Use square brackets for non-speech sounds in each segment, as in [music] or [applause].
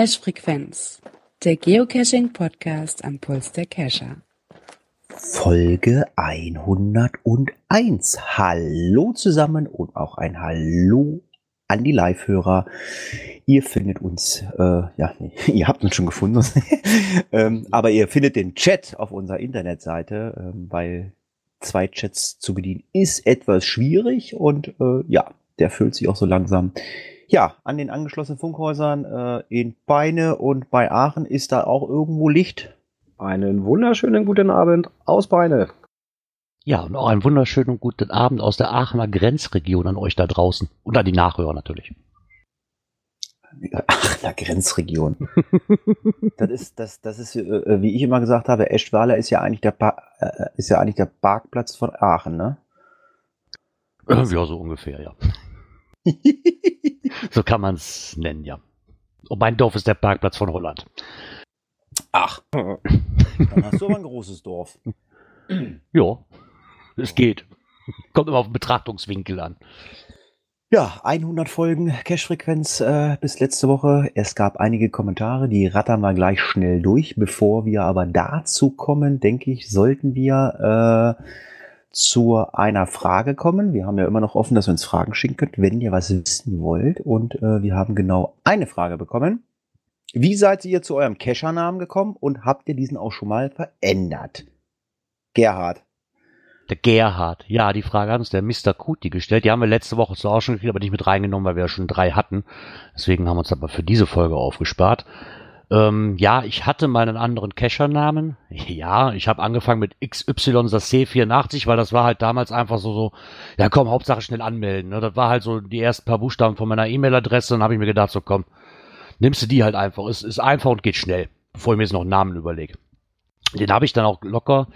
Cache-Frequenz, der Geocaching-Podcast am Puls der Cacher. Folge 101. Hallo zusammen und auch ein Hallo an die Live-Hörer. Ihr findet uns, äh, ja, [laughs] ihr habt uns schon gefunden, [laughs] ähm, aber ihr findet den Chat auf unserer Internetseite, ähm, weil zwei Chats zu bedienen ist etwas schwierig und äh, ja, der füllt sich auch so langsam. Ja, an den angeschlossenen Funkhäusern äh, in Beine und bei Aachen ist da auch irgendwo Licht. Einen wunderschönen guten Abend aus Beine. Ja, und auch einen wunderschönen guten Abend aus der Aachener Grenzregion an euch da draußen und an die Nachhörer natürlich. Aachener Grenzregion. [laughs] das ist, das, das ist, äh, wie ich immer gesagt habe, Eschweiler ist ja eigentlich der, pa äh, ist ja eigentlich der Parkplatz von Aachen, ne? Ja, so ungefähr, ja. [laughs] so kann man es nennen, ja. Und mein Dorf ist der Parkplatz von Holland. Ach, dann hast du aber ein großes Dorf. [clears throat] ja, es geht. Kommt immer auf den Betrachtungswinkel an. Ja, 100 Folgen Cash-Frequenz äh, bis letzte Woche. Es gab einige Kommentare, die rattern wir gleich schnell durch. Bevor wir aber dazu kommen, denke ich, sollten wir äh, zu einer Frage kommen. Wir haben ja immer noch offen, dass ihr uns Fragen schicken könnt, wenn ihr was wissen wollt. Und äh, wir haben genau eine Frage bekommen. Wie seid ihr zu eurem Keschernamen gekommen und habt ihr diesen auch schon mal verändert? Gerhard. Der Gerhard. Ja, die Frage hat uns der Mr. Kuti gestellt. Die haben wir letzte Woche zwar auch schon gekriegt, aber nicht mit reingenommen, weil wir ja schon drei hatten. Deswegen haben wir uns aber für diese Folge aufgespart. Ähm, ja, ich hatte meinen anderen Cacher-Namen. [laughs] Ja, ich habe angefangen mit XY C84, weil das war halt damals einfach so, so, ja komm, Hauptsache schnell anmelden. Ne? Das war halt so die ersten paar Buchstaben von meiner E-Mail-Adresse. Dann habe ich mir gedacht, so komm, nimmst du die halt einfach. Es ist einfach und geht schnell, bevor ich mir jetzt noch einen Namen überlege. Den habe ich dann auch locker,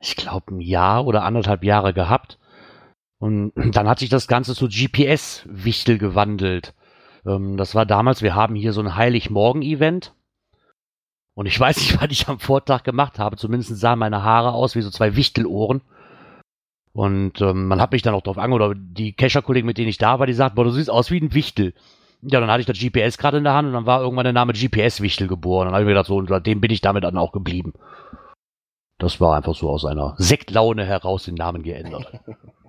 ich glaube, ein Jahr oder anderthalb Jahre gehabt. Und [clears throat] dann hat sich das Ganze zu GPS-Wichtel gewandelt. Ähm, das war damals, wir haben hier so ein Heiligmorgen-Event und ich [laughs] weiß nicht, was ich am Vortag gemacht habe. Zumindest sahen meine Haare aus wie so zwei Wichtelohren. Und ähm, man hat mich dann auch drauf ange oder die Kescher-Kollegen, mit denen ich da war, die sagten, boah, du siehst aus wie ein Wichtel. Ja, dann hatte ich das GPS gerade in der Hand und dann war irgendwann der Name GPS-Wichtel geboren. Dann habe ich mir gedacht, so, und seitdem bin ich damit dann auch geblieben. Das war einfach so aus einer Sektlaune heraus den Namen geändert. [laughs]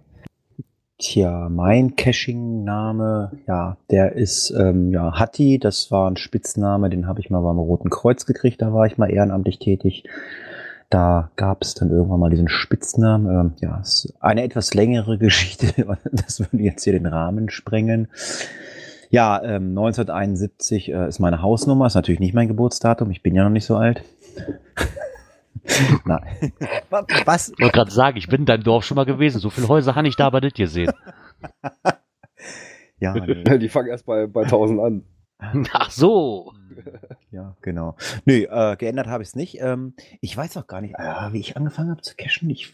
Tja, mein Caching-Name, ja, der ist ähm, ja Hatti. Das war ein Spitzname, den habe ich mal beim Roten Kreuz gekriegt. Da war ich mal ehrenamtlich tätig. Da gab es dann irgendwann mal diesen Spitznamen. Ähm, ja, ist eine etwas längere [laughs] Geschichte. Das würde jetzt hier den Rahmen sprengen. Ja, ähm, 1971 äh, ist meine Hausnummer. Ist natürlich nicht mein Geburtsdatum. Ich bin ja noch nicht so alt. [laughs] Nein. Was? Ich wollte gerade sagen, ich bin in deinem Dorf schon mal gewesen. So viele Häuser habe ich da aber nicht gesehen. [laughs] ja, nee. Die fangen erst bei, bei 1000 an. [laughs] Ach so. Ja, genau. Nö, äh, geändert habe ich es nicht. Ähm, ich weiß auch gar nicht, äh, wie ich angefangen habe zu cashen. Ich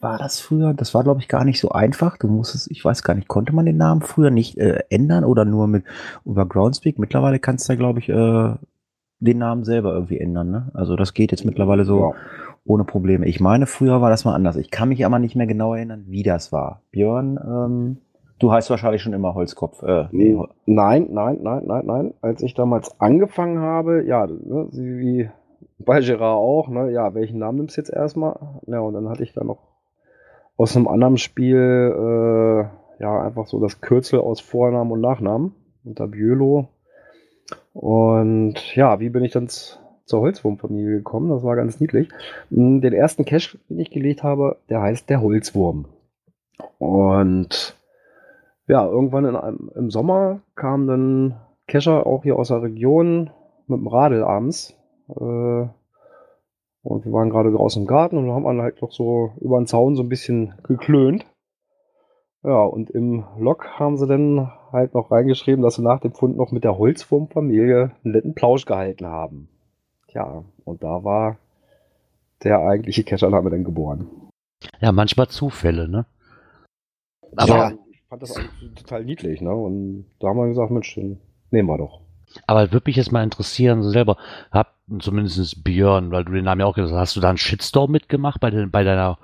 war das früher, das war glaube ich gar nicht so einfach. Du musstest, ich weiß gar nicht, konnte man den Namen früher nicht äh, ändern oder nur mit über Groundspeak? Mittlerweile kannst du da glaube ich äh, den Namen selber irgendwie ändern. Ne? Also das geht jetzt mittlerweile so ja. ohne Probleme. Ich meine, früher war das mal anders. Ich kann mich aber nicht mehr genau erinnern, wie das war. Björn, ähm, du heißt wahrscheinlich schon immer Holzkopf. Äh, nee. Nein, nein, nein, nein, nein. Als ich damals angefangen habe, ja, ne, wie bei Gerard auch, ne, ja, welchen Namen nimmst du jetzt erstmal? Ja, und dann hatte ich da noch aus einem anderen Spiel, äh, ja, einfach so das Kürzel aus Vornamen und Nachnamen unter Bülow und ja, wie bin ich dann zur Holzwurmfamilie gekommen? Das war ganz niedlich. Hm, den ersten Cache, den ich gelegt habe, der heißt der Holzwurm. Und ja, irgendwann in einem, im Sommer kam dann Kescher auch hier aus der Region mit dem Radl abends. Äh, und wir waren gerade draußen im Garten und haben dann halt noch so über den Zaun so ein bisschen geklönt. Ja, und im Log haben sie dann halt noch reingeschrieben, dass sie nach dem Fund noch mit der Holzwurmfamilie einen netten Plausch gehalten haben. Tja, und da war der eigentliche Catchername dann geboren. Ja, manchmal Zufälle, ne? Aber ja, ich fand das total niedlich, ne? Und da haben wir gesagt, Mensch, nehmen wir doch. Aber würde mich jetzt mal interessieren, so selber, hab zumindest Björn, weil du den Namen ja auch gesagt hast, hast du da einen Shitstorm mitgemacht bei, den, bei deiner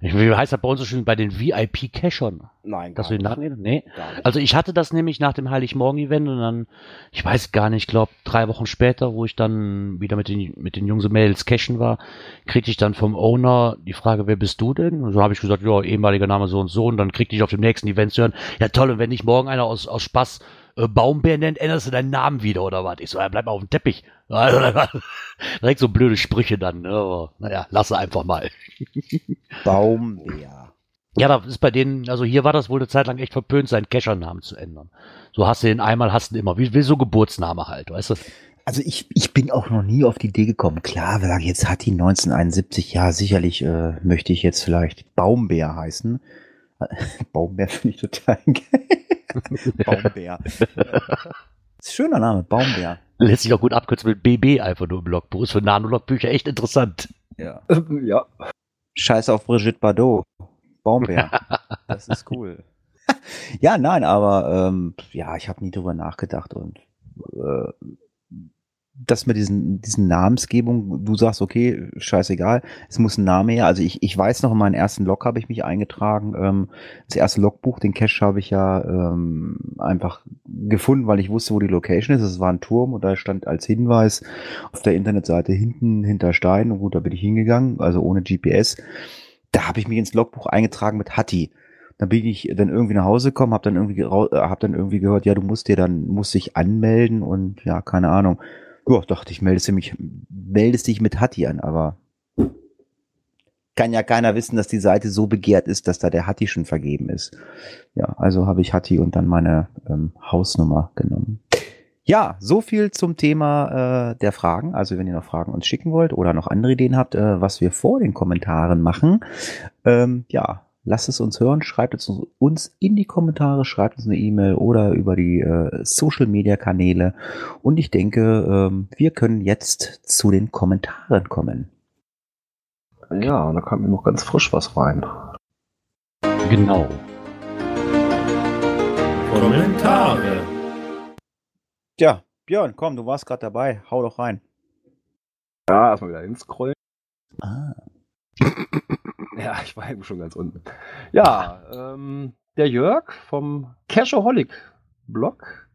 Wie heißt das bei uns so schön bei den VIP-Cachern? Nein, Dass den Namen Nee. Gar nicht. Also ich hatte das nämlich nach dem Heiligmorgen-Event und dann, ich weiß gar nicht, ich glaube drei Wochen später, wo ich dann wieder mit den, mit den Jungs und Mädels cashen war, kriegte ich dann vom Owner die Frage, wer bist du denn? Und so habe ich gesagt, ja, ehemaliger Name so und so und dann kriegte ich auf dem nächsten Event zu hören, ja toll, und wenn dich morgen einer aus, aus Spaß äh, Baumbär nennt, änderst du deinen Namen wieder oder was? Ich so, ja, bleib mal auf dem Teppich. [laughs] Direkt so blöde Sprüche dann, ne? aber naja, lasse einfach mal. [laughs] Baumbär. Ja, da ist bei denen, also hier war das wohl eine Zeit lang echt verpönt, seinen Keschernamen zu ändern. So hast du den einmal, hast du ihn immer, wie, wie so Geburtsname halt, weißt du? Also ich, ich bin auch noch nie auf die Idee gekommen. Klar, wir sagen, jetzt hat die 1971, ja, sicherlich äh, möchte ich jetzt vielleicht Baumbär heißen. [laughs] Baumbär finde ich total geil. Baumbär. ist ein schöner Name, Baumbär. Lässt sich auch gut abkürzen mit BB einfach nur im Logbuch. Ist für Nanologbücher echt interessant. Ja. [laughs] ja. Scheiß auf Brigitte Bardot. Baumbär. [laughs] Das ist cool. [laughs] ja, nein, aber ähm, ja, ich habe nie drüber nachgedacht und äh, das mit diesen, diesen Namensgebung, du sagst, okay, scheißegal, es muss ein Name her. Also ich, ich weiß noch, in meinen ersten Log habe ich mich eingetragen. Ähm, das erste Logbuch, den Cache habe ich ja ähm, einfach gefunden, weil ich wusste, wo die Location ist. Es war ein Turm und da stand als Hinweis auf der Internetseite hinten hinter Stein. Und gut, da bin ich hingegangen, also ohne GPS. Da habe ich mich ins Logbuch eingetragen mit Hatti. Dann bin ich dann irgendwie nach Hause gekommen, habe dann irgendwie äh, hab dann irgendwie gehört, ja, du musst dir dann musst dich anmelden und ja, keine Ahnung. Ja, dachte ich, meldest du mich, meldest dich mit Hatti an, aber kann ja keiner wissen, dass die Seite so begehrt ist, dass da der Hatti schon vergeben ist. Ja, also habe ich Hatti und dann meine ähm, Hausnummer genommen. Ja, so viel zum Thema äh, der Fragen. Also wenn ihr noch Fragen uns schicken wollt oder noch andere Ideen habt, äh, was wir vor den Kommentaren machen, ähm, ja, lasst es uns hören, schreibt es uns in die Kommentare, schreibt uns eine E-Mail oder über die äh, Social Media Kanäle. Und ich denke, ähm, wir können jetzt zu den Kommentaren kommen. Ja, und da kam mir noch ganz frisch was rein. Genau. Kommentare. Ja, Björn, komm, du warst gerade dabei, hau doch rein. Ja, erstmal wieder hinscrollen. Ah. [clears throat] [laughs] Ja, ich war eben schon ganz unten. Ja, ähm, der Jörg vom Cashaholic Blog,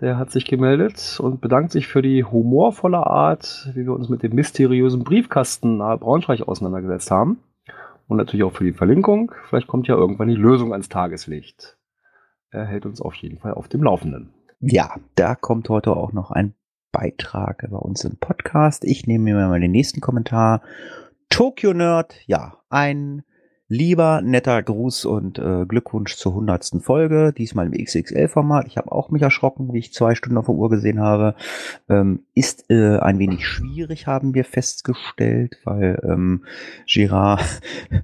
der hat sich gemeldet und bedankt sich für die humorvolle Art, wie wir uns mit dem mysteriösen Briefkasten nahe Braunschweig auseinandergesetzt haben. Und natürlich auch für die Verlinkung. Vielleicht kommt ja irgendwann die Lösung ans Tageslicht. Er hält uns auf jeden Fall auf dem Laufenden. Ja, da kommt heute auch noch ein Beitrag bei uns im Podcast. Ich nehme mir mal den nächsten Kommentar. Tokyo Nerd, ja, ein lieber, netter Gruß und äh, Glückwunsch zur hundertsten Folge, diesmal im XXL-Format. Ich habe auch mich erschrocken, wie ich zwei Stunden auf der Uhr gesehen habe. Ähm, ist äh, ein wenig schwierig, haben wir festgestellt, weil ähm, Girard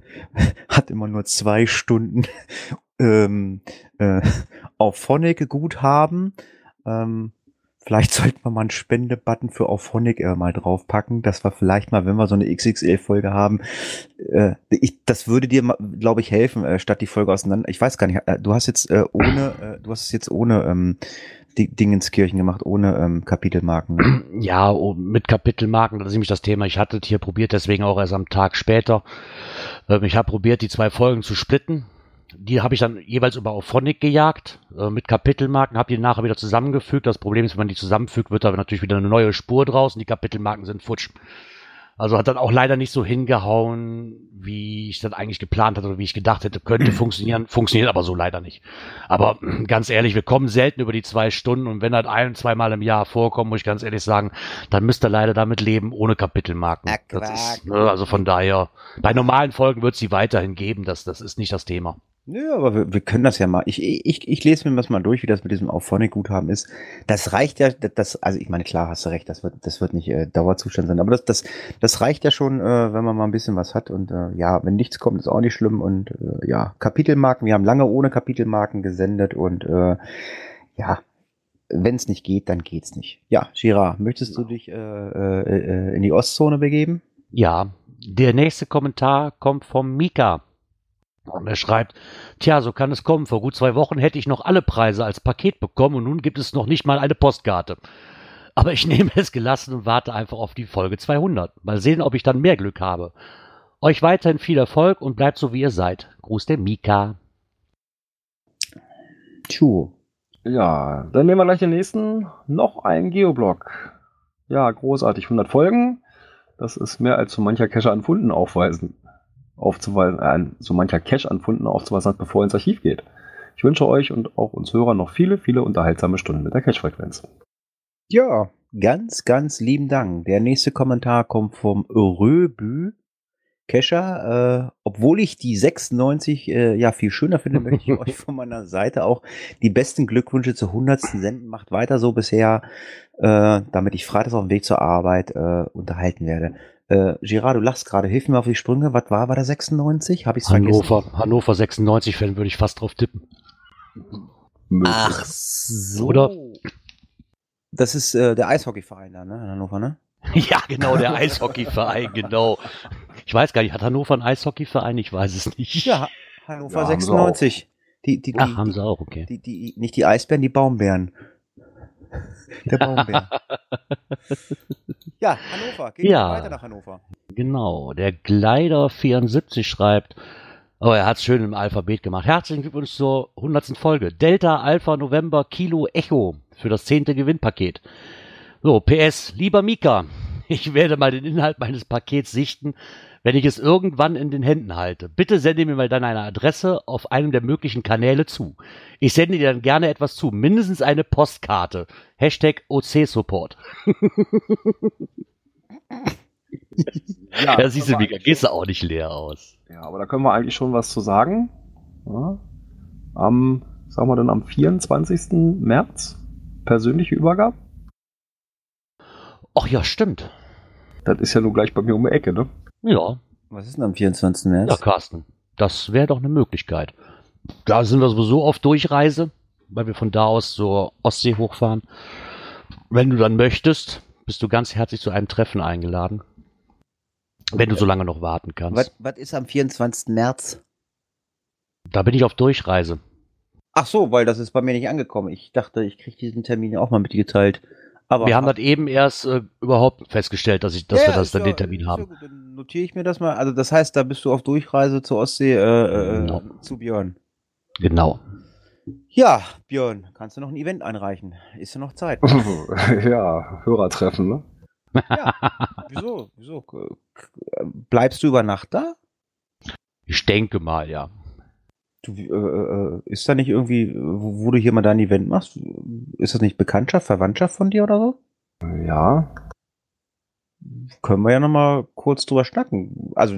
[laughs] hat immer nur zwei Stunden ähm, äh, auf Phonic Guthaben. Ähm, vielleicht sollten wir mal einen Spendebutton für auf Phonic äh, mal draufpacken, dass wir vielleicht mal, wenn wir so eine XXL-Folge haben, äh, ich, das würde dir, glaube ich, helfen, äh, statt die Folge auseinander. Ich weiß gar nicht, äh, du hast jetzt äh, ohne, äh, du hast es jetzt ohne ähm, Dingenskirchen gemacht, ohne ähm, Kapitelmarken. ne? [clears throat] Ja, oh, mit Kapitelmarken, das ist nämlich das Thema. Ich hatte es hier probiert, deswegen auch erst am Tag später. Ähm, ich habe probiert, die zwei Folgen zu splitten. Die habe ich dann jeweils über Auphonic gejagt, äh, mit Kapitelmarken, habe die nachher wieder zusammengefügt. Das Problem ist, wenn man die zusammenfügt, wird da natürlich wieder eine neue Spur draus und die Kapitelmarken sind futsch. Also hat dann auch leider nicht so hingehauen, wie ich das eigentlich geplant hatte oder wie ich gedacht hätte, könnte [clears throat] funktionieren. Funktioniert aber so leider nicht. Aber [clears throat] ganz ehrlich, wir kommen selten über die zwei Stunden und wenn das ein, zweimal im Jahr vorkommt, muss ich ganz ehrlich sagen, dann müsst ihr leider damit leben, ohne Kapitelmarken. Ist, ne, also von daher, bei normalen Folgen wird es die weiterhin geben, das, das ist nicht das Thema. Nö, aber wir, wir können das ja mal. Ich, ich, ich lese mir das mal durch, wie das mit diesem Auphonic-Guthaben ist. Das reicht ja, das, also ich meine, klar hast du recht, das wird, das wird nicht äh, Dauerzustand sein, aber das, das, das reicht ja schon, äh, wenn man mal ein bisschen was hat. Und äh, ja, wenn nichts kommt, ist auch nicht schlimm. Und äh, ja, Kapitelmarken, wir haben lange ohne Kapitelmarken gesendet und äh, ja, wenn es nicht geht, dann geht's nicht. Ja, Girard, möchtest du dich äh, äh, äh, in die Ostzone begeben? Ja, der nächste Kommentar kommt vom Mika. Und er schreibt, tja, so kann es kommen. Vor gut zwei Wochen hätte ich noch alle Preise als Paket bekommen und nun gibt es noch nicht mal eine Postkarte. Aber ich [laughs] nehme es gelassen und warte einfach auf die Folge 200. Mal sehen, ob ich dann mehr Glück habe. Euch weiterhin viel Erfolg und bleibt so, wie ihr seid. Gruß der Mika. Tschu. Ja, dann nehmen wir gleich den nächsten. Noch ein Geoblock. Ja, großartig. 100 Folgen. Das ist mehr als so mancher Cache an Funden aufweisen. Aufzuweisen, äh, so mancher Cache an Funden aufzuweisen hat, bevor er ins Archiv geht. Ich wünsche euch und auch uns Hörern noch viele, viele unterhaltsame Stunden mit der Cache-Frequenz. Ja, ganz, ganz lieben Dank. Der nächste Kommentar kommt vom Röbü. Kescher, äh, obwohl ich die 96 äh, ja viel schöner finde, [laughs] möchte ich euch von meiner Seite auch die besten Glückwünsche zur 100. senden. Macht weiter so bisher, äh, damit ich freitags auf dem Weg zur Arbeit äh, unterhalten werde. Äh, Girard, du lachst gerade. Hilf mir auf die Sprünge. Was war bei der 96? Habe ich Hannover, Hannover 96 Fan würde ich fast drauf tippen. Ach so. Oder? Das ist äh, der Eishockeyverein da, ne? In Hannover, ne? [laughs] Ja, genau, der Eishockeyverein, [laughs] genau. Ich weiß gar nicht, hat Hannover einen Eishockeyverein? Ich weiß es nicht. Ja, Hannover Ja, haben sie 96. Die, die, die, Ach, haben sie auch, okay. Die, die, nicht die Eisbären, die Baumbären. [laughs] Der Baumbär. ja, Hannover. Geht Ja. weiter nach Hannover. Genau, der Glider74 schreibt, oh, er hat es schön im Alphabet gemacht. Herzlichen Glückwunsch zur 100. Folge. Delta Alpha November Kilo Echo für das 10. Gewinnpaket. So, PS, lieber Mika, [laughs] ich werde mal den Inhalt meines Pakets sichten, wenn ich es irgendwann in den Händen halte. Bitte sende mir mal dann eine Adresse auf einem der möglichen Kanäle zu. Ich sende dir dann gerne etwas zu, mindestens eine Postkarte. Hashtag OC-Support. [laughs] Ja, Ja, siehst du, Mika, gehst du auch nicht leer aus. Ja, aber da können wir eigentlich schon was zu sagen. Ja. Am, sagen wir dann am 24. März, persönliche Übergabe. Ach ja, stimmt. Das ist ja nur gleich bei mir um die Ecke, ne? Ja, Was ist denn am 24. März? ja, Carsten. Das wäre doch eine Möglichkeit. Da sind wir sowieso auf Durchreise, weil wir von da aus zur Ostsee hochfahren. Wenn du dann möchtest, bist du ganz herzlich zu einem Treffen eingeladen. Wenn du so lange noch warten kannst. was, was ist am 24. März? Da bin ich auf Durchreise. Ach so, weil das ist bei mir nicht angekommen. Ich dachte, ich kriege diesen Termin auch mal mitgeteilt. Aber Wir haben das eben erst äh, überhaupt festgestellt, dass, ich, dass Ja, wir ja, das dann ja- den Termin ja haben. gut, Dann notiere ich mir das mal. Also das heißt, da bist du auf Durchreise zur Ostsee äh, äh, Genau. zu Björn. Genau. Ja, Björn, kannst du noch ein Event einreichen? Ist ja noch Zeit. [laughs] ja, Hörertreffen, ne? Ja. Wieso? Wieso? Äh, Bleibst du über Nacht da? Ich denke mal, ja. Du, äh, äh, ist da nicht irgendwie, wo, wo du hier mal dein Event machst? Ist das nicht Bekanntschaft, Verwandtschaft von dir oder so? Ja. Können wir ja noch mal kurz drüber schnacken. Also,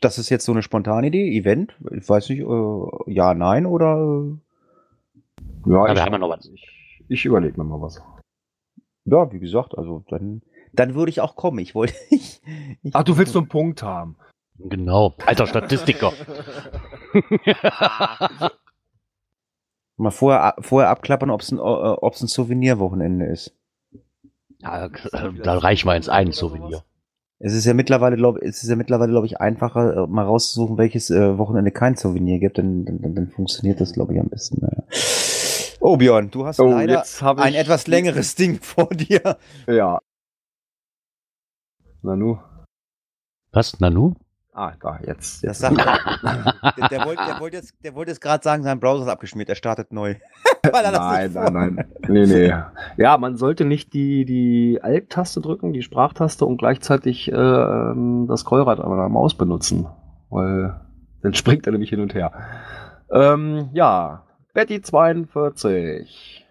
das ist jetzt so eine spontane Idee, Event. Ich weiß nicht, äh, ja, nein oder. äh, Ja, wir ich, haben ja noch was. Ich, ich überlege mir mal was. Ja, wie gesagt, also dann, dann würde ich auch kommen. Ich wollte. [laughs] Ich, ich, Ach, du willst nur einen Punkt haben. Genau. Alter Statistiker. [laughs] mal vorher, vorher abklappern, ob es ein, ob's ein Souvenirwochenende ist. ja, äh, da reichen wir ins einen Souvenir. Es ist ja mittlerweile, glaube es ist ja mittlerweile, glaube ich, einfacher, äh, mal rauszusuchen, welches äh, Wochenende kein Souvenir gibt, dann, dann, dann, dann funktioniert das, glaube ich, am besten. Naja. Oh, Björn, du hast Oh, leider ein etwas längeres Ding [laughs] vor dir. Ja. Nanu. Was, Nanu? Ah, da, jetzt. Jetzt. sagt er. [laughs] der, der wollte der wollte jetzt, der wollte jetzt gerade sagen, sein Browser ist abgeschmiert, er startet neu. [laughs] Er nein, nein, nein. Nee, nee. Ja, man sollte nicht die, die Alt-Taste drücken, die Sprachtaste und gleichzeitig äh, das Scrollrad an der Maus benutzen. Weil dann [laughs] springt er nämlich hin und her. Ähm, ja, Betty42.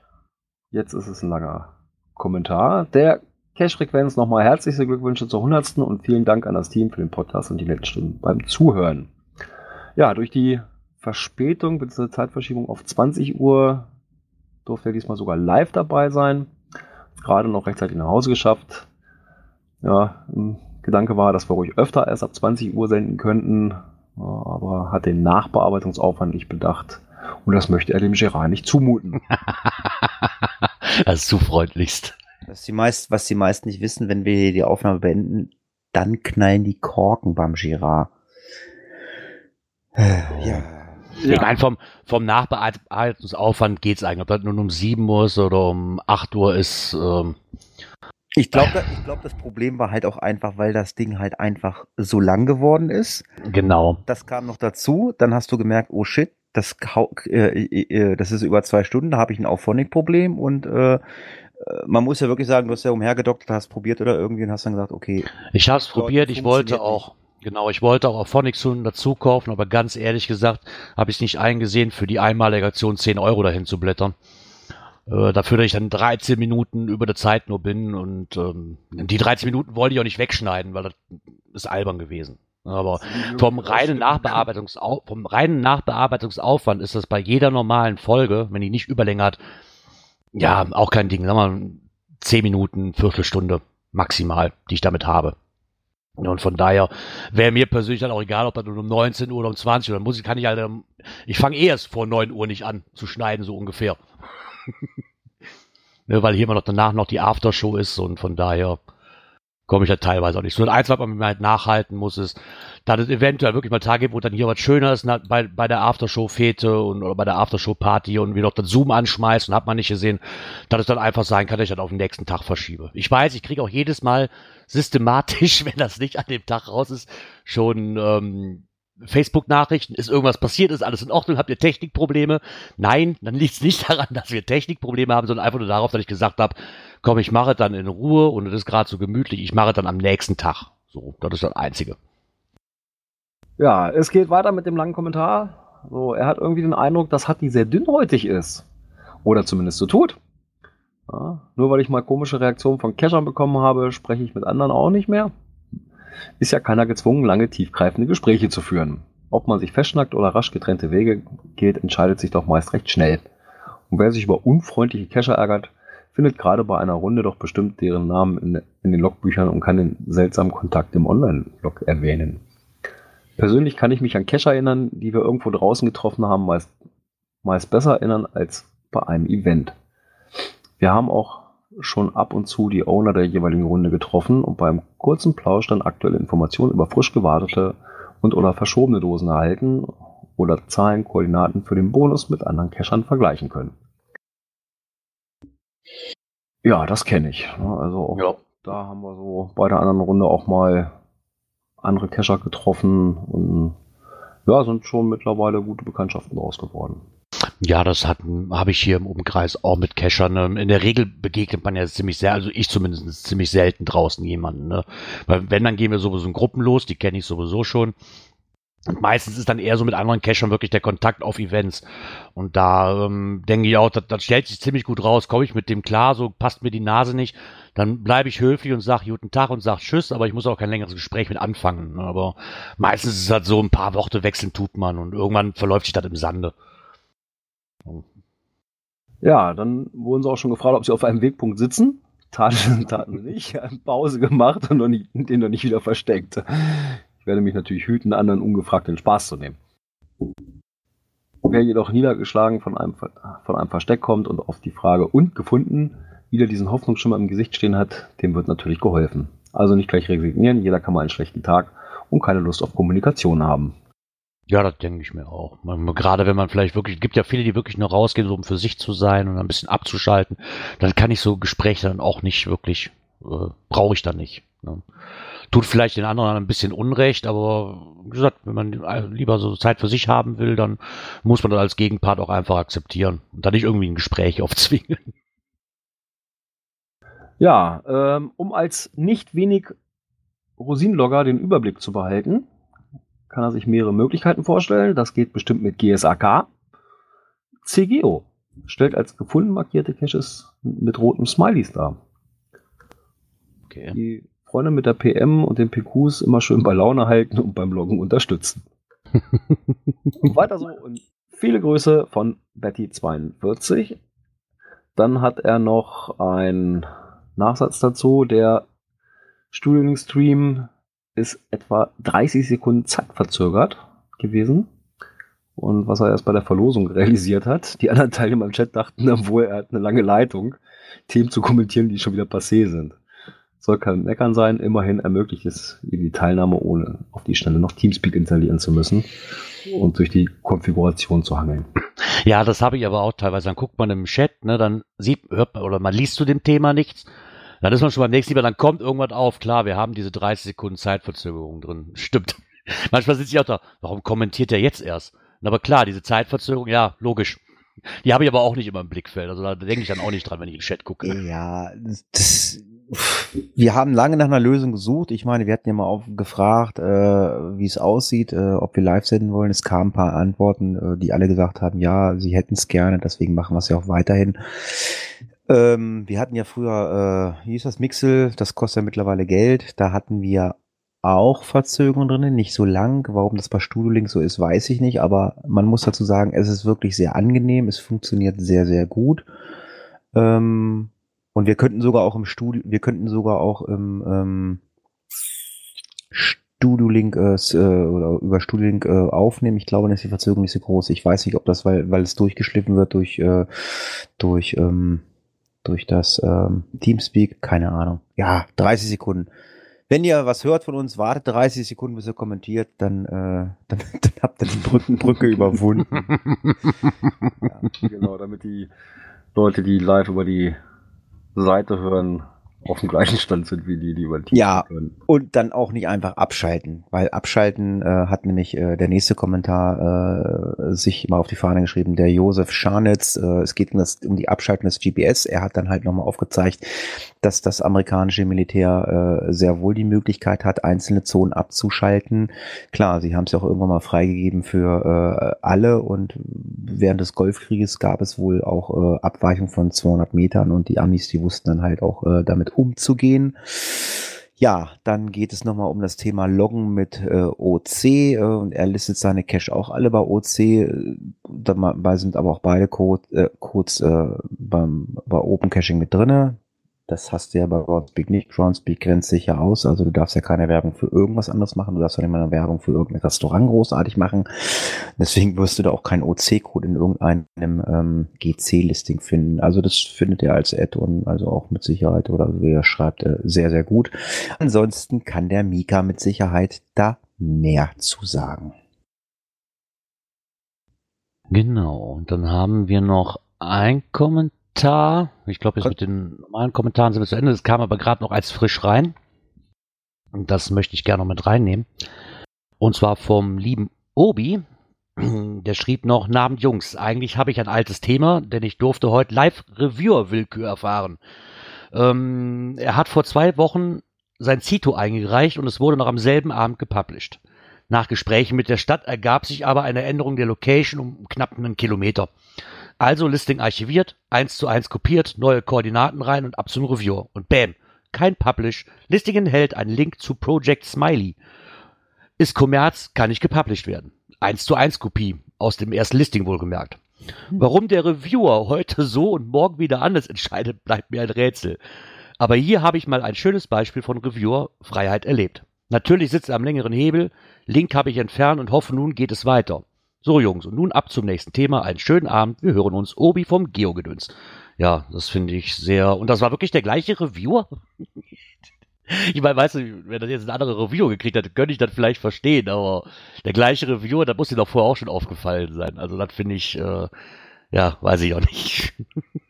Jetzt ist es ein langer Kommentar. Der Cash-Frequenz nochmal herzliche Glückwünsche zur 100. und vielen Dank an das Team für den Podcast und die netten Stunden beim Zuhören. Ja, durch die Verspätung bzw. Zeitverschiebung auf 20 Uhr durfte er diesmal sogar live dabei sein. Gerade noch rechtzeitig nach Hause geschafft. Ja, Gedanke war, dass wir ruhig öfter erst ab 20 Uhr senden könnten, aber hat den Nachbearbeitungsaufwand nicht bedacht. Und das möchte er dem Gerard nicht zumuten. [laughs] Das ist zu freundlichst. Was die, meist, was die meisten nicht wissen, wenn wir hier die Aufnahme beenden, dann knallen die Korken beim Girard. Äh, ja. Ich meine, vom, vom Nachbearbeitungsaufwand geht's eigentlich. Ob das nun um 7 Uhr ist oder um 8 Uhr ist, ähm, Ich glaube, ich glaub, das Problem war halt auch einfach, weil das Ding halt einfach so lang geworden ist. Genau. Das kam noch dazu. Dann hast du gemerkt, oh shit, das, äh, äh, das ist über zwei Stunden, da habe ich ein Auphonic-Problem und äh, man muss ja wirklich sagen, du hast ja umhergedoktert, hast probiert oder irgendwie und hast dann gesagt, okay. Ich habe es probiert, ich wollte auch, genau, ich wollte auch auf Phonics dazu kaufen, aber ganz ehrlich gesagt, habe ich es nicht eingesehen, für die einmalige Aktion 10 Euro dahin zu blättern. Äh, dafür, dass ich dann 13 Minuten über der Zeit nur bin und ähm, die 13 Minuten wollte ich auch nicht wegschneiden, weil das ist albern gewesen. Aber vom reinen, Nachbearbeitungsau vom reinen Nachbearbeitungsaufwand ist das bei jeder normalen Folge, wenn die nicht Überlänge hat, ja, auch kein Ding. Sag mal, zehn Minuten, Viertelstunde maximal, die ich damit habe. Und von daher wäre mir persönlich dann auch egal, ob das um 19 Uhr oder um 20 Uhr, dann muss ich, kann ich halt, ähm, ich fange eh erst vor 9 Uhr nicht an zu schneiden, so ungefähr. [laughs] ne, weil hier immer noch danach noch die Aftershow ist und von daher komme ich halt teilweise auch nicht. So ein eins, was man halt nachhalten muss, ist, da es eventuell wirklich mal Tage gibt, wo dann hier was schöner ist, bei, bei der Aftershow-Fete und oder bei der Aftershow-Party und wir noch das Zoom anschmeißen, hat man nicht gesehen, dass es dann einfach sein kann, dass ich das auf den nächsten Tag verschiebe. Ich weiß, ich kriege auch jedes Mal systematisch, [laughs] wenn das nicht an dem Tag raus ist, schon ähm, Facebook-Nachrichten, ist irgendwas passiert, ist alles in Ordnung, habt ihr Technikprobleme? Nein, dann liegt es nicht [laughs] daran, dass wir Technikprobleme haben, sondern einfach nur darauf, dass ich gesagt habe, komm, ich mache dann in Ruhe und es ist gerade so gemütlich, ich mache dann am nächsten Tag. So, das ist das Einzige. Ja, es geht weiter mit dem langen Kommentar. So, er hat irgendwie den Eindruck, dass Hatti sehr dünnhäutig ist. Oder zumindest so tut. Ja, nur weil ich mal komische Reaktionen von Cachern bekommen habe, spreche ich mit anderen auch nicht mehr ist ja keiner gezwungen, lange tiefgreifende Gespräche zu führen. Ob man sich festschnackt oder rasch getrennte Wege geht, entscheidet sich doch meist recht schnell. Und wer sich über unfreundliche Cacher ärgert, findet gerade bei einer Runde doch bestimmt deren Namen in, in den Logbüchern und kann den seltsamen Kontakt im Online-Log erwähnen. Persönlich kann ich mich an Cacher erinnern, die wir irgendwo draußen getroffen haben, meist, meist besser erinnern als bei einem Event. Wir haben auch schon ab und zu die Owner der jeweiligen Runde getroffen und beim kurzen Plausch dann aktuelle Informationen über frisch gewartete und oder verschobene Dosen erhalten oder Zahlen, Koordinaten für den Bonus mit anderen Cachern vergleichen können. Ja, das kenne ich. Also ja. da haben wir so bei der anderen Runde auch mal andere Cacher getroffen und ja, sind schon mittlerweile gute Bekanntschaften draus geworden. Ja, das habe ich hier im Umkreis auch mit Cachern. Ähm, in der Regel begegnet man ja ziemlich sehr, also ich zumindest ziemlich selten draußen jemanden. Ne? Weil wenn, dann gehen wir sowieso in Gruppen los, die kenne ich sowieso schon. Meistens ist dann eher so mit anderen Cachern wirklich der Kontakt auf Events. Und da ähm, denke ich auch, das, das stellt sich ziemlich gut raus. Komme ich mit dem klar, so passt mir die Nase nicht, dann bleibe ich höflich und sage guten Tag und sage Tschüss, aber ich muss auch kein längeres Gespräch mit anfangen. Ne? Aber meistens ist es halt so, ein paar Worte wechseln tut man und irgendwann verläuft sich das im Sande. Ja, dann wurden sie auch schon gefragt, ob sie auf einem Wegpunkt sitzen. Taten, [laughs] taten nicht. Pause gemacht und noch nicht, den noch nicht wieder versteckt. Ich werde mich natürlich hüten, anderen ungefragt den Spaß zu nehmen. Wer jedoch niedergeschlagen von einem, von einem Versteck kommt und auf die Frage und gefunden wieder diesen Hoffnungsschimmer im Gesicht stehen hat, dem wird natürlich geholfen. Also nicht gleich resignieren, jeder kann mal einen schlechten Tag und keine Lust auf Kommunikation haben. Ja, das denke ich mir auch. Gerade wenn man vielleicht wirklich, gibt ja viele, die wirklich nur rausgehen, so um für sich zu sein und ein bisschen abzuschalten, dann kann ich so Gespräche dann auch nicht wirklich, äh, brauche ich dann nicht. Ne? Tut vielleicht den anderen ein bisschen Unrecht, aber wie gesagt, wenn man lieber so Zeit für sich haben will, dann muss man das als Gegenpart auch einfach akzeptieren und dann nicht irgendwie ein Gespräch [laughs] aufzwingen. Ja, ähm, um als nicht wenig Rosinenlogger den Überblick zu behalten, kann er sich mehrere Möglichkeiten vorstellen. Das geht bestimmt mit GSAK. CGO stellt als gefunden markierte Caches mit rotem Smileys dar. Okay. Die Freunde mit der PM und den PQs immer schön bei Laune halten und beim Loggen unterstützen. und [laughs] weiter so und viele Grüße von Betty42. Dann hat er noch einen Nachsatz dazu, der Studienstream ist etwa 30 Sekunden zeitverzögert gewesen. Und was er erst bei der Verlosung realisiert hat, die anderen Teilnehmer im Chat dachten, obwohl er hat eine lange Leitung, Themen zu kommentieren, die schon wieder passé sind. Soll kein Meckern sein, immerhin ermöglicht es ihm die Teilnahme, ohne auf die Stelle noch Teamspeak installieren zu müssen und durch die Konfiguration zu hangeln. Ja, das habe ich aber auch teilweise. Dann guckt man im Chat, ne, dann sieht, hört man oder man liest zu dem Thema nichts Dann ist man schon beim nächsten Mal, dann kommt irgendwas auf. Klar, wir haben diese 30 Sekunden Zeitverzögerung drin. [laughs] Stimmt. Manchmal sitze ich auch da, warum kommentiert der jetzt erst? Aber klar, diese Zeitverzögerung, ja, logisch. Die habe ich aber auch nicht immer im Blickfeld. Also da denke ich dann auch nicht dran, wenn ich im Chat gucke. Ja, das, wir haben lange nach einer Lösung gesucht. Ich meine, wir hatten ja mal auf, gefragt, äh, wie es aussieht, äh, ob wir live senden wollen. Es kamen ein paar Antworten, äh, die alle gesagt haben, ja, sie hätten es gerne, deswegen machen wir es ja auch weiterhin. Ähm, wir hatten ja früher, äh, wie hieß das, Mixel, das kostet ja mittlerweile Geld. Da hatten wir auch Verzögerungen drin, nicht so lang. Warum das bei Studio Link so ist, weiß ich nicht, aber man muss dazu sagen, es ist wirklich sehr angenehm, es funktioniert sehr, sehr gut. Ähm, und wir könnten sogar auch im Studio, wir könnten sogar auch im ähm, Studio Link äh, äh, oder über Studio Link äh, aufnehmen. Ich glaube, dann ist die Verzögerung nicht so groß. Ich weiß nicht, ob das, weil, weil es durchgeschliffen wird durch, äh, durch, ähm, durch das ähm, Teamspeak, keine Ahnung. Ja, 30 Sekunden. Wenn ihr was hört von uns, wartet 30 Sekunden, bis ihr kommentiert, dann, äh, [laughs] dann, dann habt ihr die Brückenbrücke überwunden. [laughs] ja, genau, damit die Leute, die live über die Seite hören, auf dem gleichen Stand sind wie die, die Teams Ja, können. und dann auch nicht einfach abschalten, weil abschalten äh, hat nämlich äh, der nächste Kommentar äh, sich mal auf die Fahne geschrieben, der Josef Scharnitz, äh, es geht um, das, um die Abschalten des GPS, er hat dann halt nochmal aufgezeigt, dass das amerikanische Militär äh, sehr wohl die Möglichkeit hat, einzelne Zonen abzuschalten. Klar, sie haben es ja auch irgendwann mal freigegeben für äh, alle und während des Golfkrieges gab es wohl auch äh, Abweichung von 200 Metern und die Amis, die wussten dann halt auch äh, damit umzugehen. Ja, dann geht es nochmal um das Thema Loggen mit äh, OC äh, und er listet seine Cache auch alle bei OC. Dabei sind aber auch beide Code, äh, Codes äh, beim, bei Open Caching mit drinne. Das hast du ja bei Groundspeak nicht. Groundspeak grenzt sich ja aus. Also du darfst ja keine Werbung für irgendwas anderes machen. Du darfst ja nicht mal eine Werbung für irgendein Restaurant großartig machen. Deswegen wirst du da auch keinen OC-Code in irgendeinem ähm, GC-Listing finden. Also das findet er als Add-on, also auch mit Sicherheit oder wie er schreibt, äh, sehr, sehr gut. Ansonsten kann der Mika mit Sicherheit da mehr zu sagen. Genau. Und dann haben wir noch ein Kommentar Kommentar. Ich glaube, jetzt mit den normalen Kommentaren sind wir zu Ende. Das kam aber gerade noch als frisch rein. Und das möchte ich gerne noch mit reinnehmen. Und zwar vom lieben Obi. [clears throat] Der schrieb noch, Namen Jungs, eigentlich habe ich ein altes Thema, denn ich durfte heute Live-Reviewer-Willkür erfahren. Ähm, er hat vor zwei Wochen sein Zito eingereicht und es wurde noch am selben Abend gepublished. Nach Gesprächen mit der Stadt ergab sich aber eine Änderung der Location um knapp einen Kilometer. Also Listing archiviert, eins zu eins kopiert, neue Koordinaten rein und ab zum Reviewer. Und bam, kein Publish. Listing enthält einen Link zu Project Smiley. Ist Kommerz, kann nicht gepublished werden. Eins zu eins Kopie, aus dem ersten Listing wohlgemerkt. Warum der Reviewer heute so und morgen wieder anders entscheidet, bleibt mir ein Rätsel. Aber hier habe ich mal ein schönes Beispiel von Reviewer-Freiheit erlebt. Natürlich sitzt er am längeren Hebel, Link habe ich entfernt und hoffe, nun geht es weiter. So, Jungs, und nun ab zum nächsten Thema. Einen schönen Abend. Wir hören uns. Obi vom Geogedöns. Ja, das finde ich sehr. Und das war wirklich der gleiche Reviewer? [laughs] ich meine, weißt du, wenn das jetzt ein anderer Reviewer gekriegt hat, könnte ich das vielleicht verstehen, aber der gleiche Reviewer, da muss dir doch vorher auch schon aufgefallen sein. Also, das finde ich, äh, ja, weiß ich auch nicht.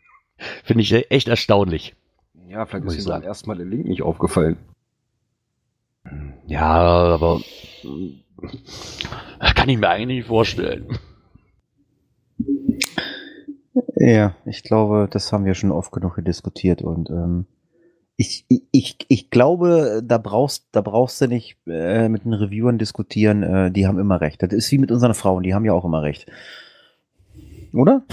[laughs] finde ich echt erstaunlich. Ja, vielleicht ist dir dann erstmal der Link nicht aufgefallen. Ja, aber das kann ich mir eigentlich nicht vorstellen. Ja, ich glaube, das haben wir schon oft genug diskutiert und ähm, ich, ich, ich glaube, da brauchst, da brauchst du nicht äh, mit den Reviewern diskutieren, äh, die haben immer recht. Das ist wie mit unseren Frauen, die haben ja auch immer recht. Oder?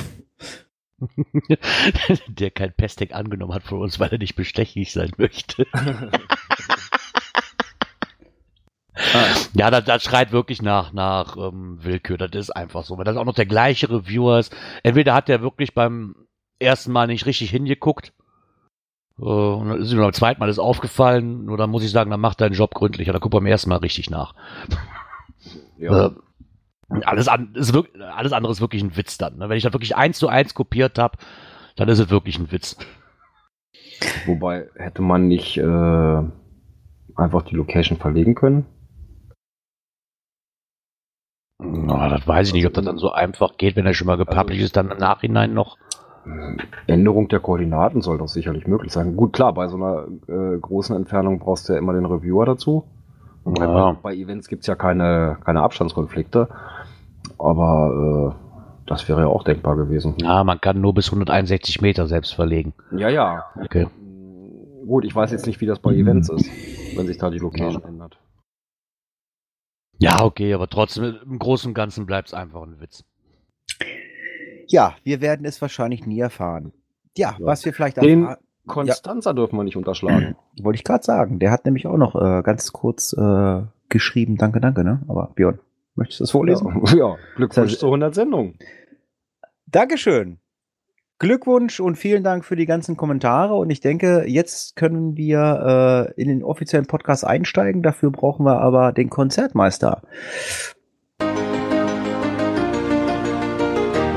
[laughs] Der kein Pestek angenommen hat von uns, weil er nicht bestechlich sein möchte. [laughs] Ja, das, das schreit wirklich nach, nach ähm, Willkür. Das ist einfach so. Wenn das auch noch der gleiche Reviewer ist, entweder hat der wirklich beim ersten Mal nicht richtig hingeguckt, äh, und dann ist ihm beim zweiten Mal ist aufgefallen, nur dann muss ich sagen, dann macht deinen Job gründlicher, dann guck beim ersten Mal richtig nach. Ja. Äh, alles, an, ist wirklich, alles andere ist wirklich ein Witz dann. Ne? Wenn ich das wirklich eins zu eins kopiert habe, dann ist es wirklich ein Witz. Wobei hätte man nicht äh, einfach die Location verlegen können? Na, das weiß ich nicht, ob das dann so einfach geht, wenn er schon mal gepublished also, ist, dann im Nachhinein noch. Änderung der Koordinaten soll doch sicherlich möglich sein. Gut, klar, bei so einer äh, großen Entfernung brauchst du ja immer den Reviewer dazu. Ja. Bei, bei Events gibt's ja keine, keine Abstandskonflikte. Aber äh, das wäre ja auch denkbar gewesen. Ja, man kann nur bis 161 Meter selbst verlegen. Ja, ja. Okay. Gut, ich weiß jetzt nicht, wie das bei Events [clears throat] ist, wenn sich da die Location ändert. Ja, okay, aber trotzdem, im Großen und Ganzen bleibt es einfach ein Witz. Ja, wir werden es wahrscheinlich nie erfahren. Ja, Ja. was wir vielleicht Den- Konstanzer dürfen wir nicht unterschlagen. [clears throat] wollte ich gerade sagen. Der hat nämlich auch noch äh, ganz kurz äh, geschrieben, danke, danke, ne? Aber Björn, möchtest du das vorlesen? Ja, [laughs] ja, Glückwunsch Das- zu 100 Sendungen. Dankeschön. Glückwunsch und vielen Dank für die ganzen Kommentare. Und ich denke, jetzt können wir äh, in den offiziellen Podcast einsteigen. Dafür brauchen wir aber den Konzertmeister.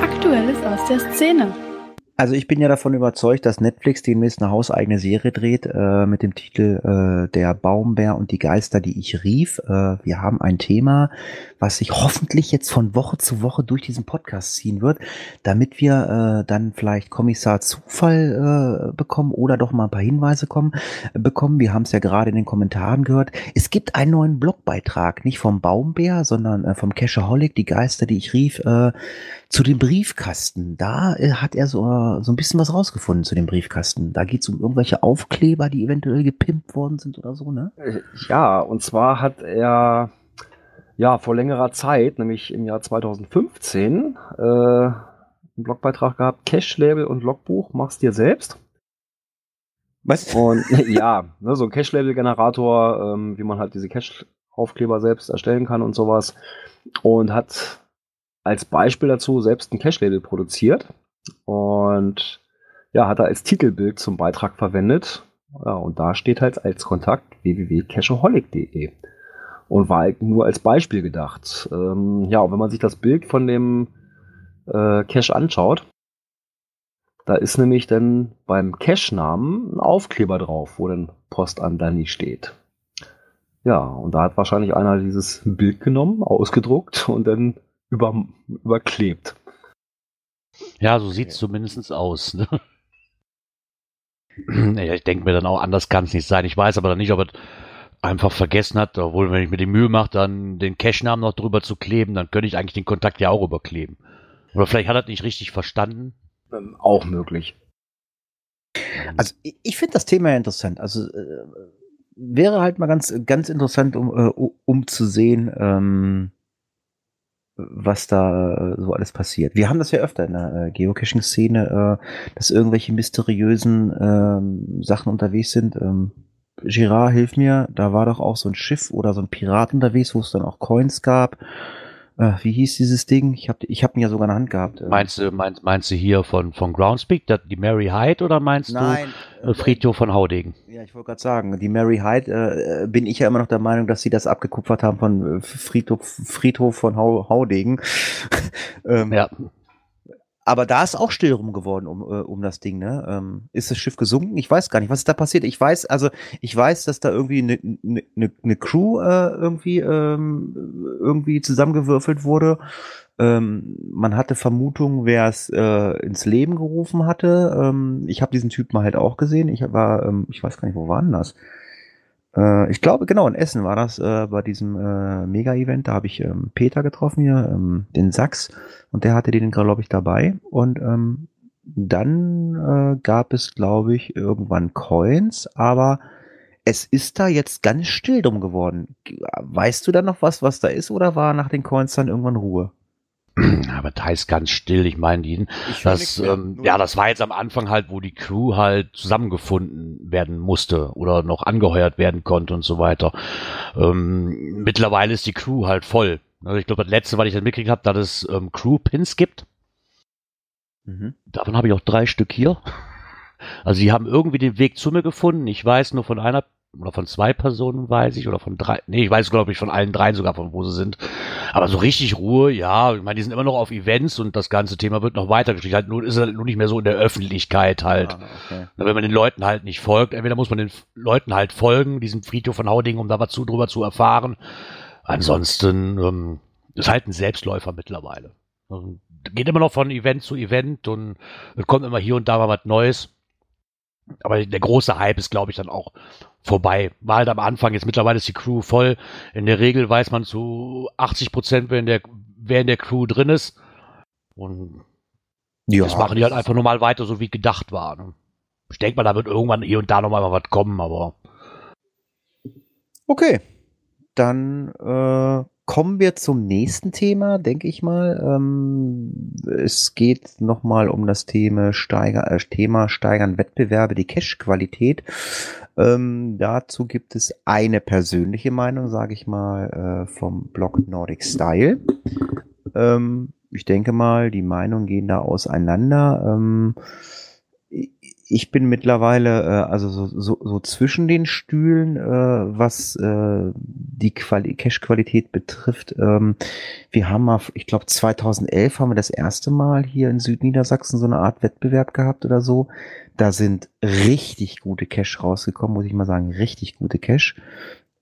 Aktuelles aus der Szene. Also ich bin ja davon überzeugt, dass Netflix demnächst eine hauseigene Serie dreht äh, mit dem Titel äh, Der Baumbär und die Geister, die ich rief. Äh, wir haben ein Thema, was sich hoffentlich jetzt von Woche zu Woche durch diesen Podcast ziehen wird, damit wir äh, dann vielleicht Kommissar Zufall äh, bekommen oder doch mal ein paar Hinweise kommen, bekommen. Wir haben es ja gerade in den Kommentaren gehört. Es gibt einen neuen Blogbeitrag, nicht vom Baumbär, sondern äh, vom Cashaholic, die Geister, die ich rief, zu dem Briefkasten. Da äh, hat er so, so ein bisschen was rausgefunden zu dem Briefkasten. Da geht es um irgendwelche Aufkleber, die eventuell gepimpt worden sind oder so, ne? Ja, und zwar hat er ja vor längerer Zeit, nämlich im Jahr 2015, äh, einen Blogbeitrag gehabt, Cache-Label und Logbuch, mach's dir selbst. Was? Und [laughs] ja, ne, so ein Cache-Label-Generator, ähm, wie man halt diese Cache-Aufkleber selbst erstellen kann und sowas. Und hat als Beispiel dazu selbst ein Cache-Label produziert. Und ja, hat er als Titelbild zum Beitrag verwendet. Ja, und da steht halt als Kontakt www.cacheaholic.de. Und war halt nur als Beispiel gedacht. Ähm, ja, und wenn man sich das Bild von dem äh, Cache anschaut, da ist nämlich dann beim Cache-Namen ein Aufkleber drauf, wo dann Post an Danny steht. Ja, und da hat wahrscheinlich einer dieses Bild genommen, ausgedruckt und dann über, überklebt. Ja, so sieht's zumindest aus. Ne? [clears throat] ja, ich denke mir dann auch, anders kann es nicht sein. Ich weiß aber dann nicht, ob er einfach vergessen hat, obwohl, wenn ich mir die Mühe mache, dann den Cache-Namen noch drüber zu kleben, dann könnte ich eigentlich den Kontakt ja auch überkleben. Oder vielleicht hat er das nicht richtig verstanden. Ähm, auch möglich. Also ich, ich finde das Thema ja interessant. Also äh, wäre halt mal ganz, ganz interessant, um, äh, um zu sehen, ähm, was da äh, so alles passiert. Wir haben das ja öfter in der äh, Geocaching-Szene, äh, dass irgendwelche mysteriösen ähm, Sachen unterwegs sind. Ähm, Girard, hilf mir, da war doch auch so ein Schiff oder so ein Pirat unterwegs, wo es dann auch Coins gab. Äh, wie hieß dieses Ding? Ich habe ich hab ihn ja sogar in der Hand gehabt. Äh, Meinst du, meinst, meinst du hier von, von Groundspeak, die Mary Hyde, oder meinst Nein. du äh, Friedhof von Haudegen? Ja, ich wollte gerade sagen, die Mary Hyde, äh, bin ich ja immer noch der Meinung, dass sie das abgekupfert haben von äh, Friedhof, Friedhof von Hau, Haudegen. [laughs] ähm, Ja, Aber da ist auch still rum geworden um, äh, um das Ding, ne? Ähm, ist das Schiff gesunken? Ich weiß gar nicht, was ist da passiert. Ich weiß, also ich weiß, dass da irgendwie eine ne, ne, ne Crew äh, irgendwie ähm, irgendwie zusammengewürfelt wurde. Ähm, man hatte Vermutungen, wer es äh, ins Leben gerufen hatte. Ähm, ich habe diesen Typen halt auch gesehen. Ich war, ähm, ich weiß gar nicht, wo war denn das? Äh, ich glaube, genau, in Essen war das äh, bei diesem äh, Mega-Event. Da habe ich ähm, Peter getroffen hier, ähm, den Sachs, und der hatte den, glaube ich, dabei. Und ähm, dann äh, gab es, glaube ich, irgendwann Coins, aber es ist da jetzt ganz still drum geworden. Weißt du da noch was, was da ist, oder war nach den Coins dann irgendwann Ruhe? [clears throat] aber da ist ganz still. Ich meine, die, Ich das, ähm, ja, das war jetzt am Anfang halt, wo die Crew halt zusammengefunden werden musste oder noch angeheuert werden konnte und so weiter. Ähm, mittlerweile ist die Crew halt voll. Also ich glaube, das letzte, was ich dann mitgekriegt habe, dass es ähm, Crew-Pins gibt. Mhm. Davon habe ich auch drei Stück hier. Also die haben irgendwie den Weg zu mir gefunden. Ich weiß nur von einer oder von zwei Personen weiß ich oder von drei. Nee, ich weiß glaube ich von allen dreien sogar von wo sie sind. Aber so richtig Ruhe, ja, ich meine, die sind immer noch auf Events und das ganze Thema wird noch weitergeschrieben. Halt nur ist er nur nicht mehr so in der Öffentlichkeit halt. Ah, okay. Wenn man den Leuten halt nicht folgt, entweder muss man den Leuten halt folgen, diesem Friedhof von Hauding, um da was zu, drüber zu erfahren. Ansonsten ähm, ist halt ein Selbstläufer mittlerweile. Also, geht immer noch von Event zu Event und es kommt immer hier und da mal was Neues. Aber der große Hype ist, glaube ich, dann auch vorbei. War halt am Anfang, jetzt mittlerweile ist die Crew voll. In der Regel weiß man zu 80 Prozent, wer in der, wer in der Crew drin ist. Und Ja, das machen die halt einfach normal weiter, so wie gedacht war. Ne? Ich denke mal, da wird irgendwann hier und da nochmal was kommen, aber Okay, dann äh, kommen wir zum nächsten Thema, denke ich mal. Ähm, es geht nochmal um das Thema, Steiger, äh, Thema Steigern Wettbewerbe, die Cash-Qualität. Ähm, dazu gibt es eine persönliche Meinung, sage ich mal, äh, vom Blog Nordic Style. Ähm, ich denke mal, die Meinungen gehen da auseinander. Ähm, ich bin mittlerweile äh, also so, so, so zwischen den Stühlen, äh, was äh, die Quali Cache-Qualität betrifft. Ähm, wir haben mal, ich glaube 2011 haben wir das erste Mal hier in Südniedersachsen so eine Art Wettbewerb gehabt oder so. Da sind richtig gute Cache rausgekommen, muss ich mal sagen, richtig gute Cache.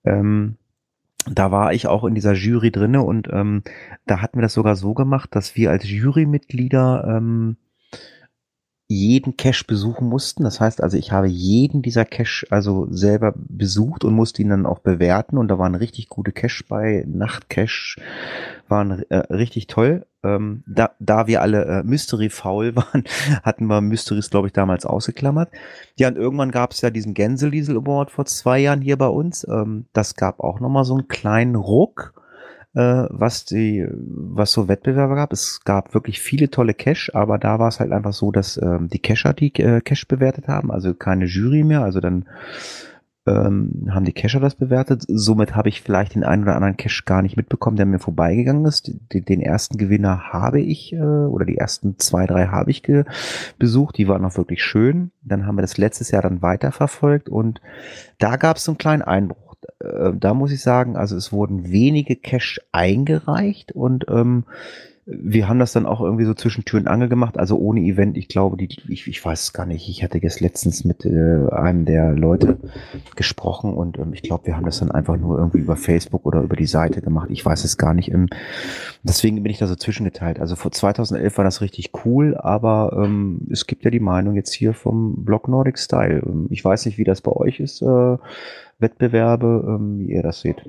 Ähm, da war ich auch in dieser Jury drinne und ähm, da hatten wir das sogar so gemacht, dass wir als Jurymitglieder ähm, jeden Cache besuchen mussten. Das heißt also, ich habe jeden dieser Cache also selber besucht und musste ihn dann auch bewerten. Und da waren richtig gute Cache bei. Nachtcache waren äh, richtig toll. Ähm, da, da wir alle äh, Mystery faul [laughs] waren, hatten wir Mysteries, glaube ich, damals ausgeklammert. Ja, und irgendwann gab es ja diesen Gänseliesel Award vor zwei Jahren hier bei uns. Ähm, das gab auch nochmal so einen kleinen Ruck was die, was so Wettbewerbe gab. Es gab wirklich viele tolle Cash, aber da war es halt einfach so, dass ähm, die Cacher die äh, Cash bewertet haben, also keine Jury mehr, also dann ähm, haben die Cacher das bewertet. Somit habe ich vielleicht den einen oder anderen Cash gar nicht mitbekommen, der mir vorbeigegangen ist. Den, den ersten Gewinner habe ich, äh, oder die ersten zwei, drei habe ich besucht. Die waren auch wirklich schön. Dann haben wir das letztes Jahr dann weiterverfolgt und da gab es einen kleinen Einbruch äh, da muss ich sagen, also es wurden wenige Cash eingereicht und ähm, wir haben das dann auch irgendwie so zwischen Tür und Angel gemacht, also ohne Event. Ich glaube, die, ich, ich weiß es gar nicht. Ich hatte jetzt letztens mit äh, einem der Leute gesprochen und ähm, ich glaube, wir haben das dann einfach nur irgendwie über Facebook oder über die Seite gemacht. Ich weiß es gar nicht. Ähm, deswegen bin ich da so zwischengeteilt. Also vor 2011 war das richtig cool, aber ähm, es gibt ja die Meinung jetzt hier vom Blog Nordic Style. Ähm, ich weiß nicht, wie das bei euch ist. Äh, Wettbewerbe, ähm, wie ihr das seht.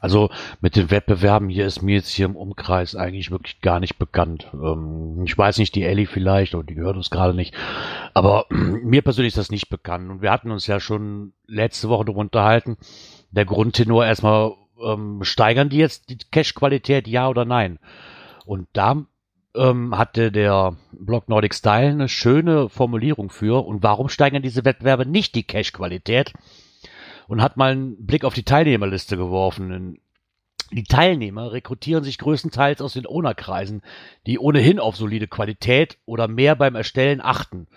Also mit den Wettbewerben hier ist mir jetzt hier im Umkreis eigentlich wirklich gar nicht bekannt. Ähm, ich weiß nicht, die Ellie vielleicht, oder die gehört uns gerade nicht. Aber [clears throat] mir persönlich ist das nicht bekannt. Und wir hatten uns ja schon letzte Woche darüber unterhalten. Der Grundtenor erstmal, ähm, steigern die jetzt die Cache-Qualität, ja oder nein? Und da ähm, hatte der Blog Nordic Style eine schöne Formulierung für. Und warum steigern diese Wettbewerbe nicht die Cache-Qualität? Und hat mal einen Blick auf die Teilnehmerliste geworfen. Die Teilnehmer rekrutieren sich größtenteils aus den Ownerkreisen, die ohnehin auf solide Qualität oder mehr beim Erstellen achten.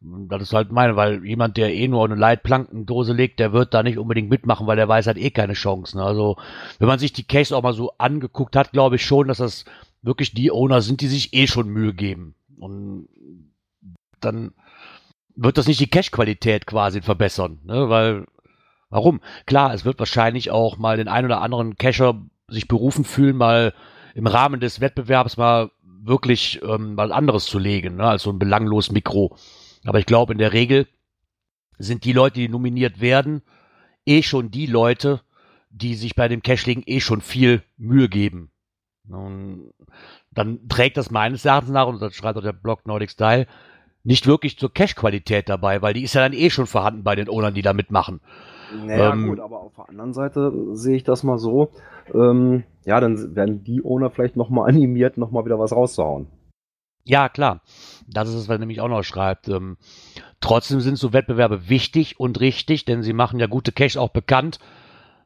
Das ist halt meine, weil jemand, der eh nur eine Leitplankendose legt, der wird da nicht unbedingt mitmachen, weil der weiß halt eh keine Chancen. Also, wenn man sich die Case auch mal so angeguckt hat, glaube ich schon, dass das wirklich die Owner sind, die sich eh schon Mühe geben. Und dann wird das nicht die Cache-Qualität quasi verbessern, ne? weil Warum? Klar, es wird wahrscheinlich auch mal den ein oder anderen Cacher sich berufen fühlen, mal im Rahmen des Wettbewerbs mal wirklich ähm, was anderes zu legen, ne, als so ein belanglos Mikro. Aber ich glaube, in der Regel sind die Leute, die nominiert werden, eh schon die Leute, die sich bei dem Cachlegen eh schon viel Mühe geben. Und dann trägt das meines Erachtens nach, und das schreibt auch der Blog Nordic Style, nicht wirklich zur Cache-Qualität dabei, weil die ist ja dann eh schon vorhanden bei den Ownern, die da mitmachen. Naja, ähm, gut, aber auf der anderen Seite sehe ich das mal so. Ähm, ja, dann werden die Owner vielleicht nochmal [laughs] animiert, nochmal wieder was rauszuhauen. Ja, klar. Das ist es, was er nämlich auch noch schreibt. Ähm, trotzdem sind so Wettbewerbe wichtig und richtig, denn sie machen ja gute Cash auch bekannt.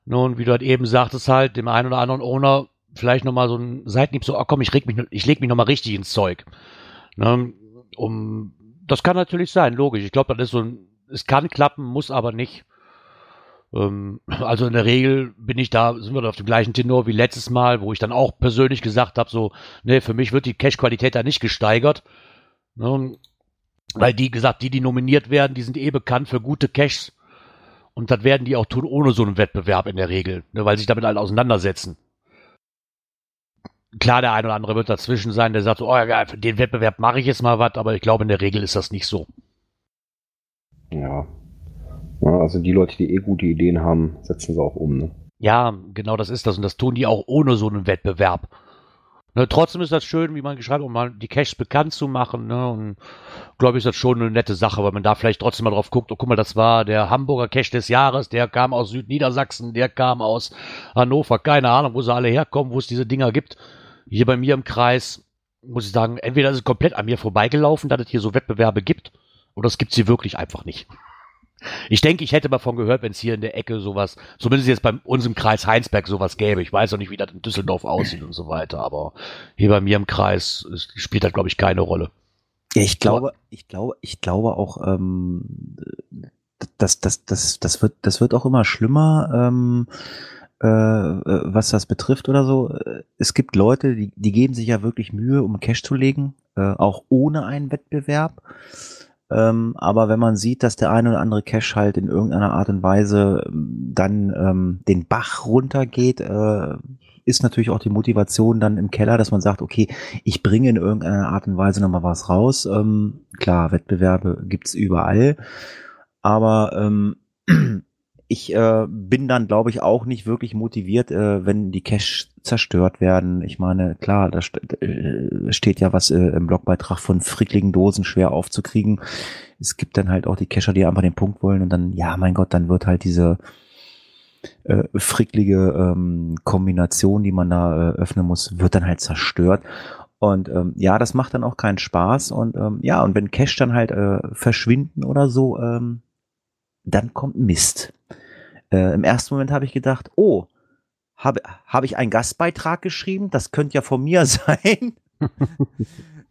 Nun, wie du halt eben sagtest, halt, dem einen oder anderen Owner vielleicht nochmal so ein Seitenhieb, so, oh komm, ich, reg mich, ich leg mich nochmal richtig ins Zeug. Ne, um, das kann natürlich sein, logisch. Ich glaube, das ist so ein, es kann klappen, muss aber nicht. Ähm, also in der Regel bin ich da, sind wir da auf dem gleichen Tenor wie letztes Mal, wo ich dann auch persönlich gesagt habe, so, ne, für mich wird die Cash-Qualität da nicht gesteigert. Ne, weil die gesagt, die, die nominiert werden, die sind eh bekannt für gute Caches. Und das werden die auch tun ohne so einen Wettbewerb in der Regel, ne, weil sie sich damit halt auseinandersetzen. klar, der eine oder andere wird dazwischen sein, der sagt so, oh ja, für den Wettbewerb mache ich jetzt mal was, aber ich glaube, in der Regel ist das nicht so. Ja. Ja. Also die Leute, die eh gute Ideen haben, setzen sie auch um. Ne? Ja, genau das ist das. Und das tun die auch ohne so einen Wettbewerb. Ne, trotzdem ist das schön, wie man geschrieben, um mal die Caches bekannt zu machen. Ne? Und glaube ich, ist das schon eine nette Sache, weil man da vielleicht trotzdem mal drauf guckt, oh guck mal, das war der Hamburger Cache des Jahres, der kam aus Südniedersachsen, der kam aus Hannover, keine Ahnung, wo sie alle herkommen, wo es diese Dinger gibt. Hier bei mir im Kreis, muss ich sagen, entweder ist es komplett an mir vorbeigelaufen, dass es hier so Wettbewerbe gibt, oder es gibt sie wirklich einfach nicht. Ich denke, ich hätte mal von gehört, wenn es hier in der Ecke sowas, zumindest jetzt bei uns im Kreis Heinsberg sowas gäbe. Ich weiß auch nicht, wie das in Düsseldorf aussieht und so weiter, aber hier bei mir im Kreis spielt das, glaube ich, keine Rolle. Ja, ich glaube, ich glaube, ich glaube auch, ähm, das, das, das, das wird, das wird auch immer schlimmer, ähm, äh, was das betrifft oder so. Es gibt Leute, die, die geben sich ja wirklich Mühe, um Cash zu legen, äh, auch ohne einen Wettbewerb. Ähm, aber wenn man sieht, dass der eine oder andere Cache halt in irgendeiner Art und Weise ähm, dann ähm, den Bach runtergeht, äh, ist natürlich auch die Motivation dann im Keller, dass man sagt, okay, ich bringe in irgendeiner Art und Weise nochmal was raus. Ähm, klar, Wettbewerbe gibt's überall, aber ähm, ich äh, bin dann, glaube ich, auch nicht wirklich motiviert, äh, wenn die Cache zerstört werden. Ich meine, klar, da st äh, steht ja was äh, im Blogbeitrag von frickligen Dosen schwer aufzukriegen. Es gibt dann halt auch die Cacher, die einfach den Punkt wollen und dann, ja, mein Gott, dann wird halt diese äh, fricklige ähm, Kombination, die man da äh, öffnen muss, wird dann halt zerstört. Und ähm, ja, das macht dann auch keinen Spaß. Und ähm, ja, und wenn Cache dann halt äh, verschwinden oder so, ähm, dann kommt Mist. Äh, Im ersten Moment habe ich gedacht, oh, habe hab ich einen Gastbeitrag geschrieben? Das könnte ja von mir [laughs] sein. [laughs]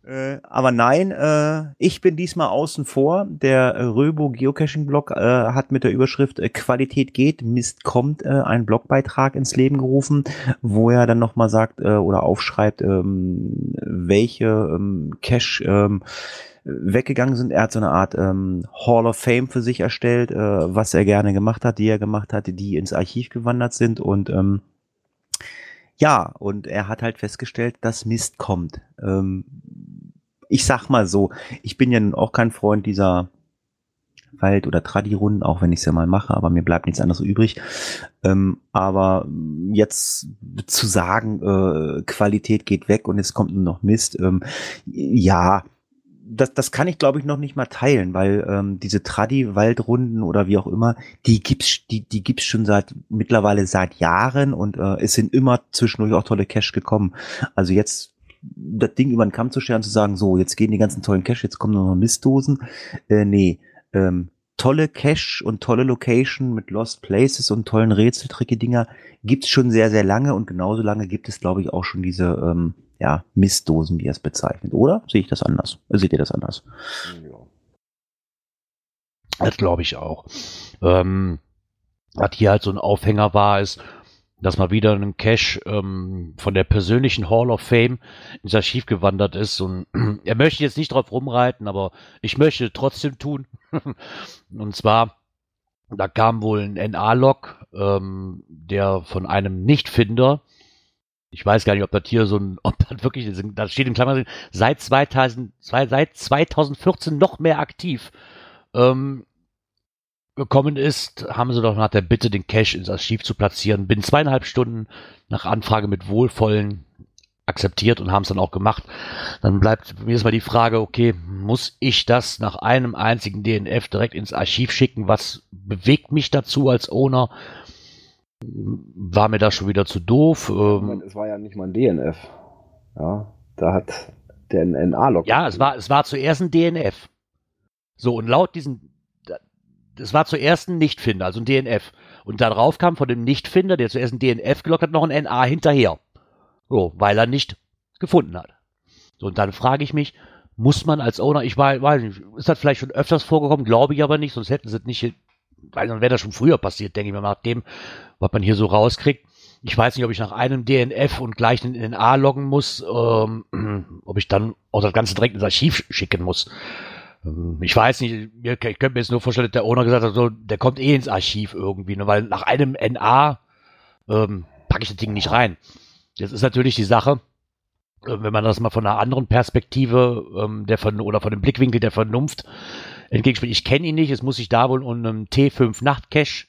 äh, aber nein, äh, ich bin diesmal außen vor. Der Röbo Geocaching Blog äh, hat mit der Überschrift äh, Qualität geht, Mist kommt äh, einen Blogbeitrag ins Leben gerufen, wo er dann nochmal sagt äh, oder aufschreibt, ähm, welche ähm, Cache ähm, weggegangen sind. Er hat so eine Art ähm, Hall of Fame für sich erstellt, äh, was er gerne gemacht hat, die er gemacht hatte, die ins Archiv gewandert sind und ähm, ja, und er hat halt festgestellt, dass Mist kommt. Ähm, ich sag mal so, ich bin ja nun auch kein Freund dieser Wald- oder Tradi-Runden, auch wenn ich es ja mal mache, aber mir bleibt nichts anderes übrig. Ähm, aber jetzt zu sagen, äh, Qualität geht weg und es kommt nur noch Mist, ähm, ja, das, das kann ich glaube ich noch nicht mal teilen, weil ähm, diese Tradi-Waldrunden oder wie auch immer, die gibt's, die, die gibt's schon seit mittlerweile seit Jahren und äh, es sind immer zwischendurch auch tolle Cash gekommen. Also jetzt das Ding über den Kamm zu scheren, zu sagen, so, jetzt gehen die ganzen tollen Cash, jetzt kommen nur noch Mistdosen. Äh, nee, ähm, tolle Cache und tolle Location mit Lost Places und tollen Rätseltricke-Dinger gibt's schon sehr, sehr lange und genauso lange gibt es, glaube ich, auch schon diese ähm, ja, Mistdosen, wie er es bezeichnet. Oder sehe ich das anders? Seht ihr das anders? Ja. Das glaube ich auch. Ähm, was hier halt so ein Aufhänger war, ist, dass mal wieder ein Cache ähm, von der persönlichen Hall of Fame ins Archiv gewandert ist. Und [clears throat] er möchte jetzt nicht drauf rumreiten, aber ich möchte trotzdem tun. [laughs] und zwar, da kam wohl ein NA-Log, ähm, der von einem Nichtfinder ich weiß gar nicht, ob das hier so ein, [laughs] ob das wirklich, da steht in Klammern, seit 2000, seit 2014 noch mehr aktiv ähm, gekommen ist, haben sie doch nach der Bitte, den Cache ins Archiv zu platzieren, binnen zweieinhalb Stunden nach Anfrage mit Wohlvollen akzeptiert und haben es dann auch gemacht. Dann bleibt mir jetzt mal die Frage, okay, muss ich das nach einem einzigen DNF direkt ins Archiv schicken? Was bewegt mich dazu als Owner? War mir das schon wieder zu doof. Ähm, es war ja nicht mal ein DNF. Ja, da hat der NA-Log. Ja, es war, es war zuerst ein DNF. So, und laut diesen, es war zuerst ein Nichtfinder, also ein DNF. Und darauf kam von dem Nichtfinder, der zuerst ein DNF gelockt hat, noch ein NA hinterher. So, weil er nicht gefunden hat. So, und dann frage ich mich, muss man als Owner, ich weiß nicht, ist das vielleicht schon öfters vorgekommen, glaube ich aber nicht, sonst hätten sie es nicht weil dann wäre das schon früher passiert, denke ich mal, nach dem, was man hier so rauskriegt. Ich weiß nicht, ob ich nach einem DNF und gleich in den A loggen muss, ähm, [clears throat] ob ich dann auch das Ganze direkt ins Archiv schicken muss. Ähm, ich weiß nicht, ich könnte mir jetzt nur vorstellen, dass der Owner gesagt hat, so, der kommt eh ins Archiv irgendwie, ne, weil nach einem NA ähm, packe ich das Ding nicht rein. Jetzt ist natürlich die Sache, wenn man das mal von einer anderen Perspektive ähm, der von, oder von dem Blickwinkel der Vernunft entgegenspielt. Ich kenne ihn nicht, es muss sich da wohl um einen T5 Nachtcache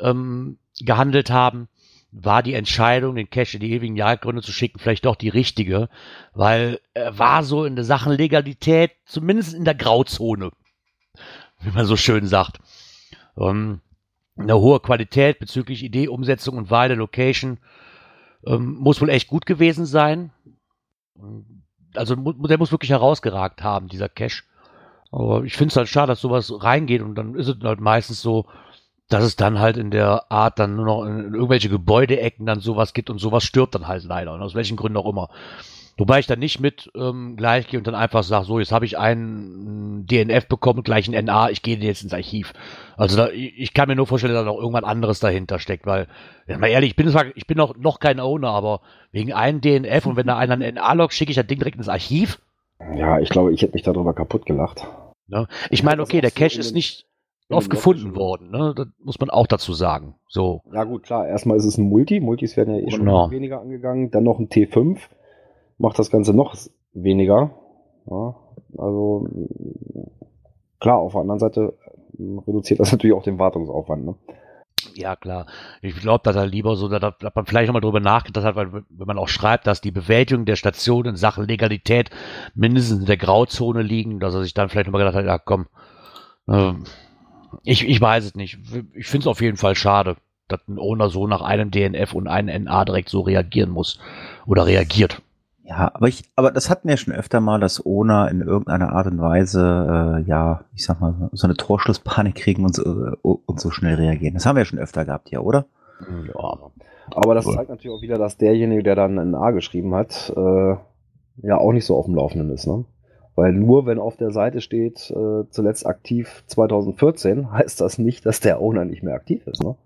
ähm, gehandelt haben. War die Entscheidung, den Cache in die ewigen Jagdgründe zu schicken, vielleicht doch die richtige, weil er war so in der Sachen Legalität, zumindest in der Grauzone, wie man so schön sagt. Ähm, eine hohe Qualität bezüglich Idee, Umsetzung und Wahl der Location ähm, muss wohl echt gut gewesen sein. Also der muss wirklich herausgeragt haben, dieser Cache. Aber ich finde es halt schade, dass sowas reingeht und dann ist es halt meistens so, dass es dann halt in der Art dann nur noch in irgendwelche Gebäudeecken dann sowas gibt und sowas stirbt dann halt leider. Und aus welchen Gründen auch immer. Wobei ich dann nicht mit ähm, gleich gehe und dann einfach sage, so, jetzt habe ich einen DNF bekommen, gleich ein NA, ich gehe jetzt ins Archiv. Also da, ich kann mir nur vorstellen, dass da noch irgendwas anderes dahinter steckt, weil, ja, mal ehrlich, ich bin zwar, ich bin noch, noch kein Owner, aber wegen einem DNF und wenn da einer einen NA log, schicke ich das Ding direkt ins Archiv. Ja, ich glaube, ich hätte mich darüber kaputt gelacht. Ne? Ich meine, okay, der Cache ist nicht oft gefunden worden, ne? Das muss man auch dazu sagen. So. Ja, gut, klar. Erstmal ist es ein Multi. Multis werden ja eh Genau. schon weniger angegangen. Dann noch ein T5. Macht das Ganze noch weniger. Ja, also, klar, auf der anderen Seite äh, reduziert das [laughs] natürlich auch den Wartungsaufwand. Ne? Ja, klar. Ich glaube, dass er lieber so, dass, man vielleicht nochmal drüber nachgedacht hat, weil wenn man auch schreibt, dass die Bewältigung der Station in Sachen Legalität mindestens in der Grauzone liegen, dass er sich dann vielleicht nochmal gedacht hat, ja komm, ähm, ich, ich weiß es nicht. Ich finde es auf jeden Fall schade, dass ein Owner so nach einem DNF und einem NA direkt so reagieren muss oder reagiert. Ja, aber ich, aber das hatten wir schon öfter mal, dass Owner in irgendeiner Art und Weise, äh, ja, ich sag mal, so eine Torschlusspanik kriegen und so, äh, und so schnell reagieren. Das haben wir ja schon öfter gehabt, ja, oder? Ja. Aber das zeigt natürlich auch wieder, dass derjenige, der dann ein A geschrieben hat, äh, ja auch nicht so auf dem Laufenden ist. Ne? Weil nur wenn auf der Seite steht, äh, zuletzt aktiv 2014, [laughs] heißt das nicht, dass der Owner nicht mehr aktiv ist. Ne?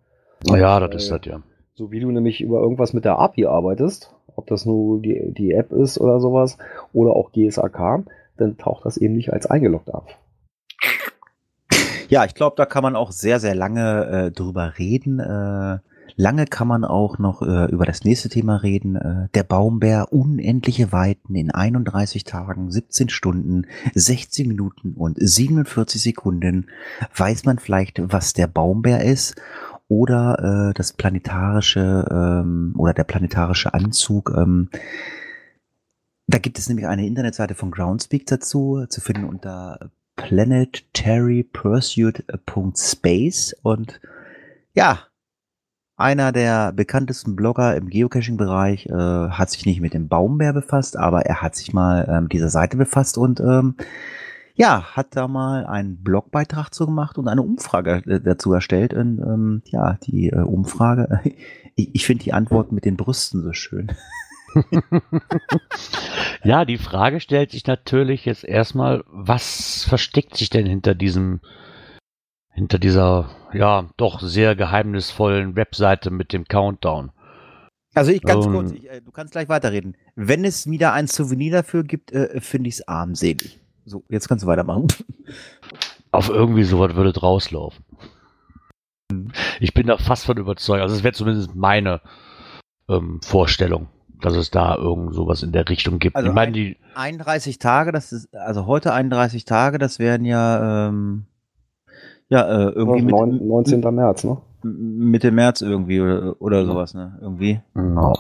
Ja, das Weil, ist das ja. So wie du nämlich über irgendwas mit der API arbeitest, ob das nur die, die App ist oder sowas, oder auch GSAK, dann taucht das eben nicht als eingeloggt auf. Ja, ich glaube, da kann man auch sehr, sehr lange äh, drüber reden. Äh, lange kann man auch noch äh, über das nächste Thema reden. Äh, der Baumbär, unendliche Weiten in 31 Tagen, 17 Stunden, 16 Minuten und 47 Sekunden. Weiß man vielleicht, was der Baumbär ist? Oder äh, das planetarische ähm, oder der planetarische Anzug. Ähm, da gibt es nämlich eine Internetseite von Groundspeak dazu, zu finden unter planetarypursuit.space und ja, einer der bekanntesten Blogger im Geocaching-Bereich äh, hat sich nicht mit dem Baumbär befasst, aber er hat sich mal ähm, dieser Seite befasst und ähm, ja, hat da mal einen Blogbeitrag zu gemacht und eine Umfrage äh, dazu erstellt. Und ähm, ja, die äh, Umfrage, [laughs] ich, ich finde die Antwort mit den Brüsten so schön. [laughs] Ja, die Frage stellt sich natürlich jetzt erstmal, was versteckt sich denn hinter diesem, hinter dieser, ja, doch sehr geheimnisvollen Webseite mit dem Countdown? Also ich ganz Ähm. kurz, ich, äh, du kannst gleich weiterreden. Wenn es wieder ein Souvenir dafür gibt, äh, finde ich es armselig. So, jetzt kannst du weitermachen. Auf irgendwie sowas würde rauslaufen. Ich bin da fast von überzeugt. Also es wäre zumindest meine ähm, Vorstellung, dass es da irgend sowas in der Richtung gibt. Also ich meine, ein- die, 31 Tage, das ist, also heute 31 Tage, das wären ja, ähm, ja, äh, irgendwie mit, Neun- 19. März, ne? Mitte März irgendwie oder, oder sowas, ne? Irgendwie. genau.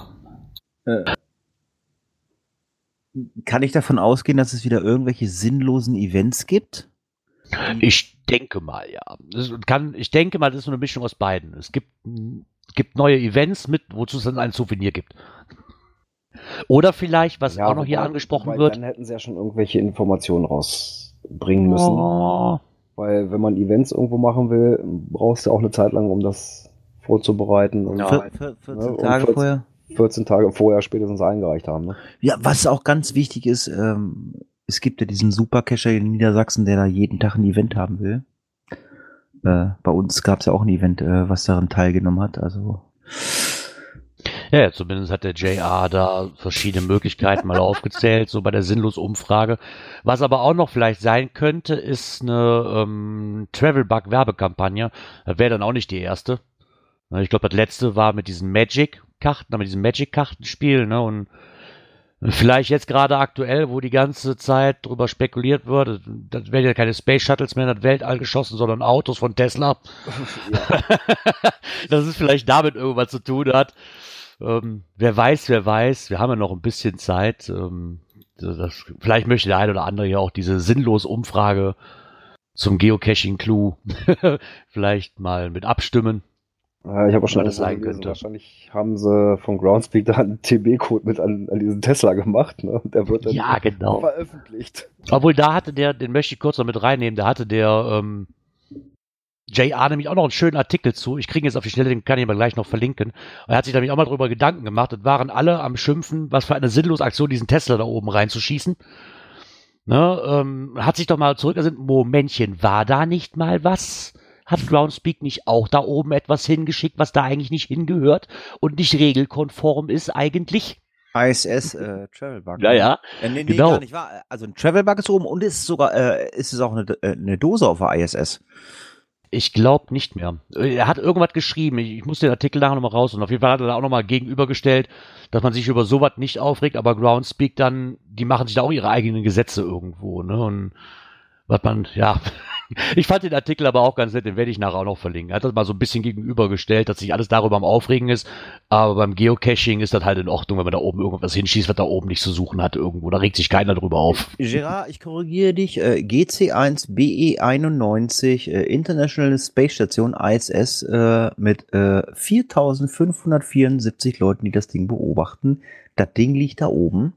Kann ich davon ausgehen, dass es wieder irgendwelche sinnlosen Events gibt? Ich denke mal, ja. Kann, ich denke mal, das ist so eine Mischung aus beiden. Es gibt, gibt neue Events mit, wozu es dann ein Souvenir gibt. Oder vielleicht, was auch noch hier wobei- angesprochen wird. Dann hätten sie ja schon irgendwelche Informationen rausbringen müssen. Oh, Weil wenn man Events irgendwo machen will, brauchst du auch eine Zeit lang, um das vorzubereiten und Ja. Vier- vier- 14 Ja, und Tage 14 vorher? 14 Tage vorher spätestens eingereicht haben. Ne? Ja, was auch ganz wichtig ist, ähm, es gibt ja diesen Supercacher in Niedersachsen, der da jeden Tag ein Event haben will. Äh, bei uns gab es ja auch ein Event, äh, was daran teilgenommen hat. Also Ja, zumindest hat der JR da verschiedene Möglichkeiten mal aufgezählt, so bei der Sinnlos-Umfrage. Was aber auch noch vielleicht sein könnte, ist eine ähm, Travel-Bug-Werbekampagne. Das wäre dann auch nicht die erste. Ich glaube, das letzte war mit diesen Magic-Karten, mit diesem Magic-Kartenspiel, ne? Und Vielleicht jetzt gerade aktuell, wo die ganze Zeit drüber spekuliert wird, das werden ja keine Space Shuttles mehr in das Weltall geschossen, sondern Autos von Tesla. [laughs] [laughs] Dass es vielleicht damit irgendwas zu tun hat. Ähm, wer weiß, wer weiß. Wir haben ja noch ein bisschen Zeit. Ähm, das, vielleicht möchte der eine oder andere ja auch diese sinnlose Umfrage zum Geocaching-Clue [laughs] vielleicht mal mit abstimmen. Ja, ich habe auch schon sein gelesen, könnte. Wahrscheinlich haben sie von Groundspeak da einen TB-Code mit an, an diesen Tesla gemacht. Ne? Und der wird dann Ja, genau. veröffentlicht. Obwohl da hatte der, den möchte ich kurz noch mit reinnehmen, da hatte der ähm, JR nämlich auch noch einen schönen Artikel zu. Ich kriege jetzt auf die Schnelle, den kann ich aber gleich noch verlinken. Er hat sich nämlich auch mal drüber Gedanken gemacht. Das waren alle am Schimpfen, was für eine sinnlose Aktion, diesen Tesla da oben reinzuschießen. Ne, ähm, hat sich doch mal zurückgesinnt, Momentchen, war da nicht mal was? Hat Groundspeak nicht auch da oben etwas hingeschickt, was da eigentlich nicht hingehört und nicht regelkonform ist eigentlich? ISS äh, Travel Bug. Ja, ja. Äh, nee, nee, Genau. gar nicht wahr. Also ein Travel Bug ist oben und ist sogar, äh, ist es auch eine, äh, eine Dose auf der ISS. Ich glaube nicht mehr. Er hat irgendwas geschrieben. Ich, ich muss den Artikel nachher nochmal raus und auf jeden Fall hat er da auch nochmal gegenübergestellt, dass man sich über sowas nicht aufregt, aber Groundspeak dann, die machen sich da auch ihre eigenen Gesetze irgendwo, ne? Und was man, ja. Ich fand den Artikel aber auch ganz nett, den werde ich nachher auch noch verlinken. Er hat das mal so ein bisschen gegenübergestellt, dass sich alles darüber am Aufregen ist, aber beim Geocaching ist das halt in Ordnung, wenn man da oben irgendwas hinschießt, was da oben nicht zu suchen hat irgendwo. Da regt sich keiner drüber auf. Gerard, ich korrigiere dich. Äh, GC1BE91 äh, International Space Station ISS äh, mit äh, 4574 Leuten, die das Ding beobachten. Das Ding liegt da oben.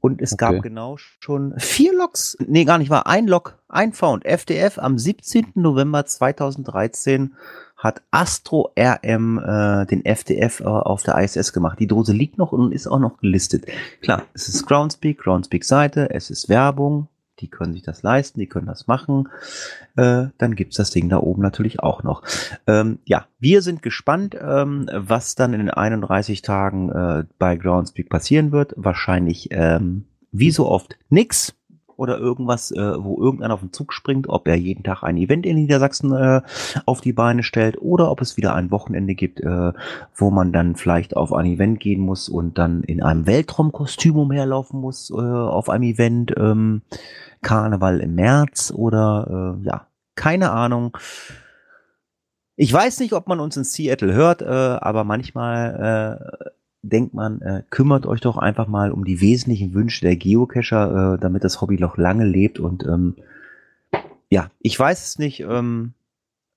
Und es Okay. gab genau schon vier Logs, nee, gar nicht wahr, ein Log, ein Found. FDF am 17. November 2013 hat Astro RM äh, den FDF äh, auf der ISS gemacht. Die Dose liegt noch und ist auch noch gelistet. Klar, es ist Groundspeak, Groundspeak Seite, es ist Werbung, die können sich das leisten, die können das machen. Äh, dann gibt's das Ding da oben natürlich auch noch. Ähm, ja, wir sind gespannt, ähm, was dann in den 31 Tagen äh, bei Groundspeak passieren wird. Wahrscheinlich ähm, wie so oft nix oder irgendwas, äh, wo irgendeiner auf den Zug springt, ob er jeden Tag ein Event in Niedersachsen äh, auf die Beine stellt oder ob es wieder ein Wochenende gibt, äh, wo man dann vielleicht auf ein Event gehen muss und dann in einem Weltraumkostüm umherlaufen muss äh, auf einem Event. Ähm, Karneval im März oder äh, ja, keine Ahnung. Ich weiß nicht, ob man uns in Seattle hört, äh, aber manchmal äh, denkt man, äh, kümmert euch doch einfach mal um die wesentlichen Wünsche der Geocacher, äh, damit das Hobby noch lange lebt und ähm, ja, ich weiß es nicht, ähm,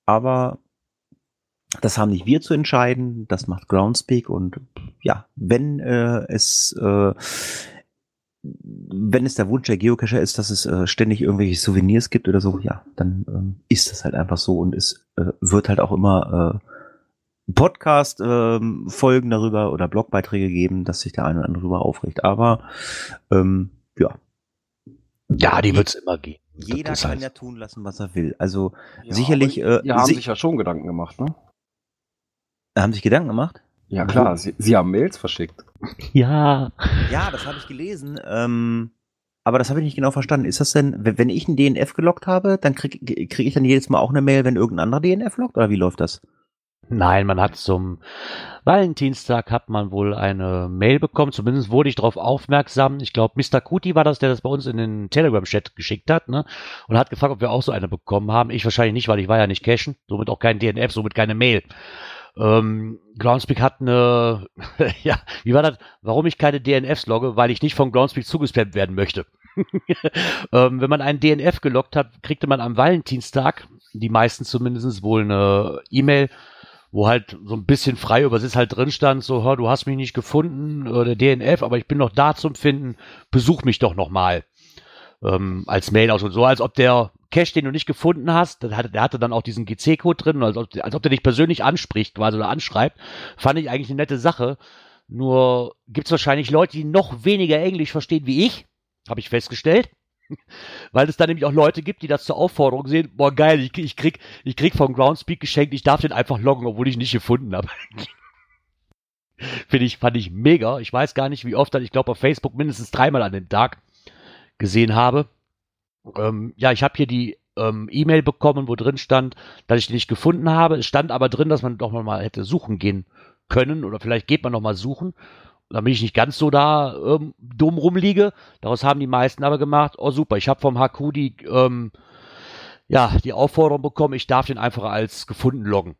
aber das haben nicht wir zu entscheiden, das macht Groundspeak und ja, wenn äh, es äh, wenn es der Wunsch der Geocacher ist, dass es äh, ständig irgendwelche Souvenirs gibt oder so, ja, dann ähm, ist das halt einfach so und es äh, wird halt auch immer äh, Podcast-Folgen darüber oder Blogbeiträge geben, dass sich der eine oder andere darüber aufregt. Aber ähm, ja, Ja, die wird's immer geben. jeder Das ist kann halt- ja tun lassen, was er will. Also Ja, sicherlich äh, Die haben si- sich ja schon Gedanken gemacht, ne? haben sich Gedanken gemacht. Ja, klar. Sie, sie haben Mails verschickt. [laughs] Ja. Ja, das habe ich gelesen. Ähm, aber das habe ich nicht genau verstanden. Ist das denn, wenn wenn ich einen DNF gelockt habe, dann kriege krieg ich dann jedes Mal auch eine Mail, wenn irgendein anderer DNF lockt? Oder wie läuft das? Nein, man hat zum Valentinstag hat man wohl eine Mail bekommen. Zumindest wurde ich darauf aufmerksam. Ich glaube, Mr. Kuti war das, der das bei uns in den Telegram-Chat geschickt hat, ne? Und hat gefragt, ob wir auch so eine bekommen haben. Ich wahrscheinlich nicht, weil ich war ja nicht cashen. Somit auch kein DNF, somit keine Mail. Ähm, Groundspeak hat eine, [laughs] ja, wie war das? Warum ich keine DNFs logge? Weil ich nicht von Groundspeak zugespammt werden möchte. [laughs] ähm, wenn man einen DNF gelockt hat, kriegte man am Valentinstag, die meisten zumindest, wohl eine E-Mail, wo halt so ein bisschen frei übersetzt halt drin stand, so, hör, du hast mich nicht gefunden, oder DNF, aber ich bin noch da zum Finden, besuch mich doch nochmal. Ähm, als Mail aus und so, als ob der Cache, den du nicht gefunden hast, der hatte, der hatte dann auch diesen GC-Code drin, als ob, als ob der dich persönlich anspricht, quasi oder anschreibt, fand ich eigentlich eine nette Sache. Nur gibt's wahrscheinlich Leute, die noch weniger Englisch verstehen wie ich, habe ich festgestellt. Weil es da nämlich auch Leute gibt, die das zur Aufforderung sehen, boah geil, ich, ich krieg, ich krieg vom Groundspeak geschenkt, ich darf den einfach loggen, obwohl ich ihn nicht gefunden habe. [laughs] Finde ich, fand ich mega. Ich weiß gar nicht, wie oft ich glaube auf Facebook mindestens dreimal an den Tag gesehen habe. Ähm, ja, ich habe hier die ähm, E-Mail bekommen, wo drin stand, dass ich den nicht gefunden habe. Es stand aber drin, dass man doch mal hätte suchen gehen können oder vielleicht geht man noch mal suchen. Damit ich nicht ganz so da ähm, dumm rumliege. Daraus haben die meisten aber gemacht, oh super, ich habe vom HQ die, ähm, ja, die Aufforderung bekommen, ich darf den einfach als gefunden loggen.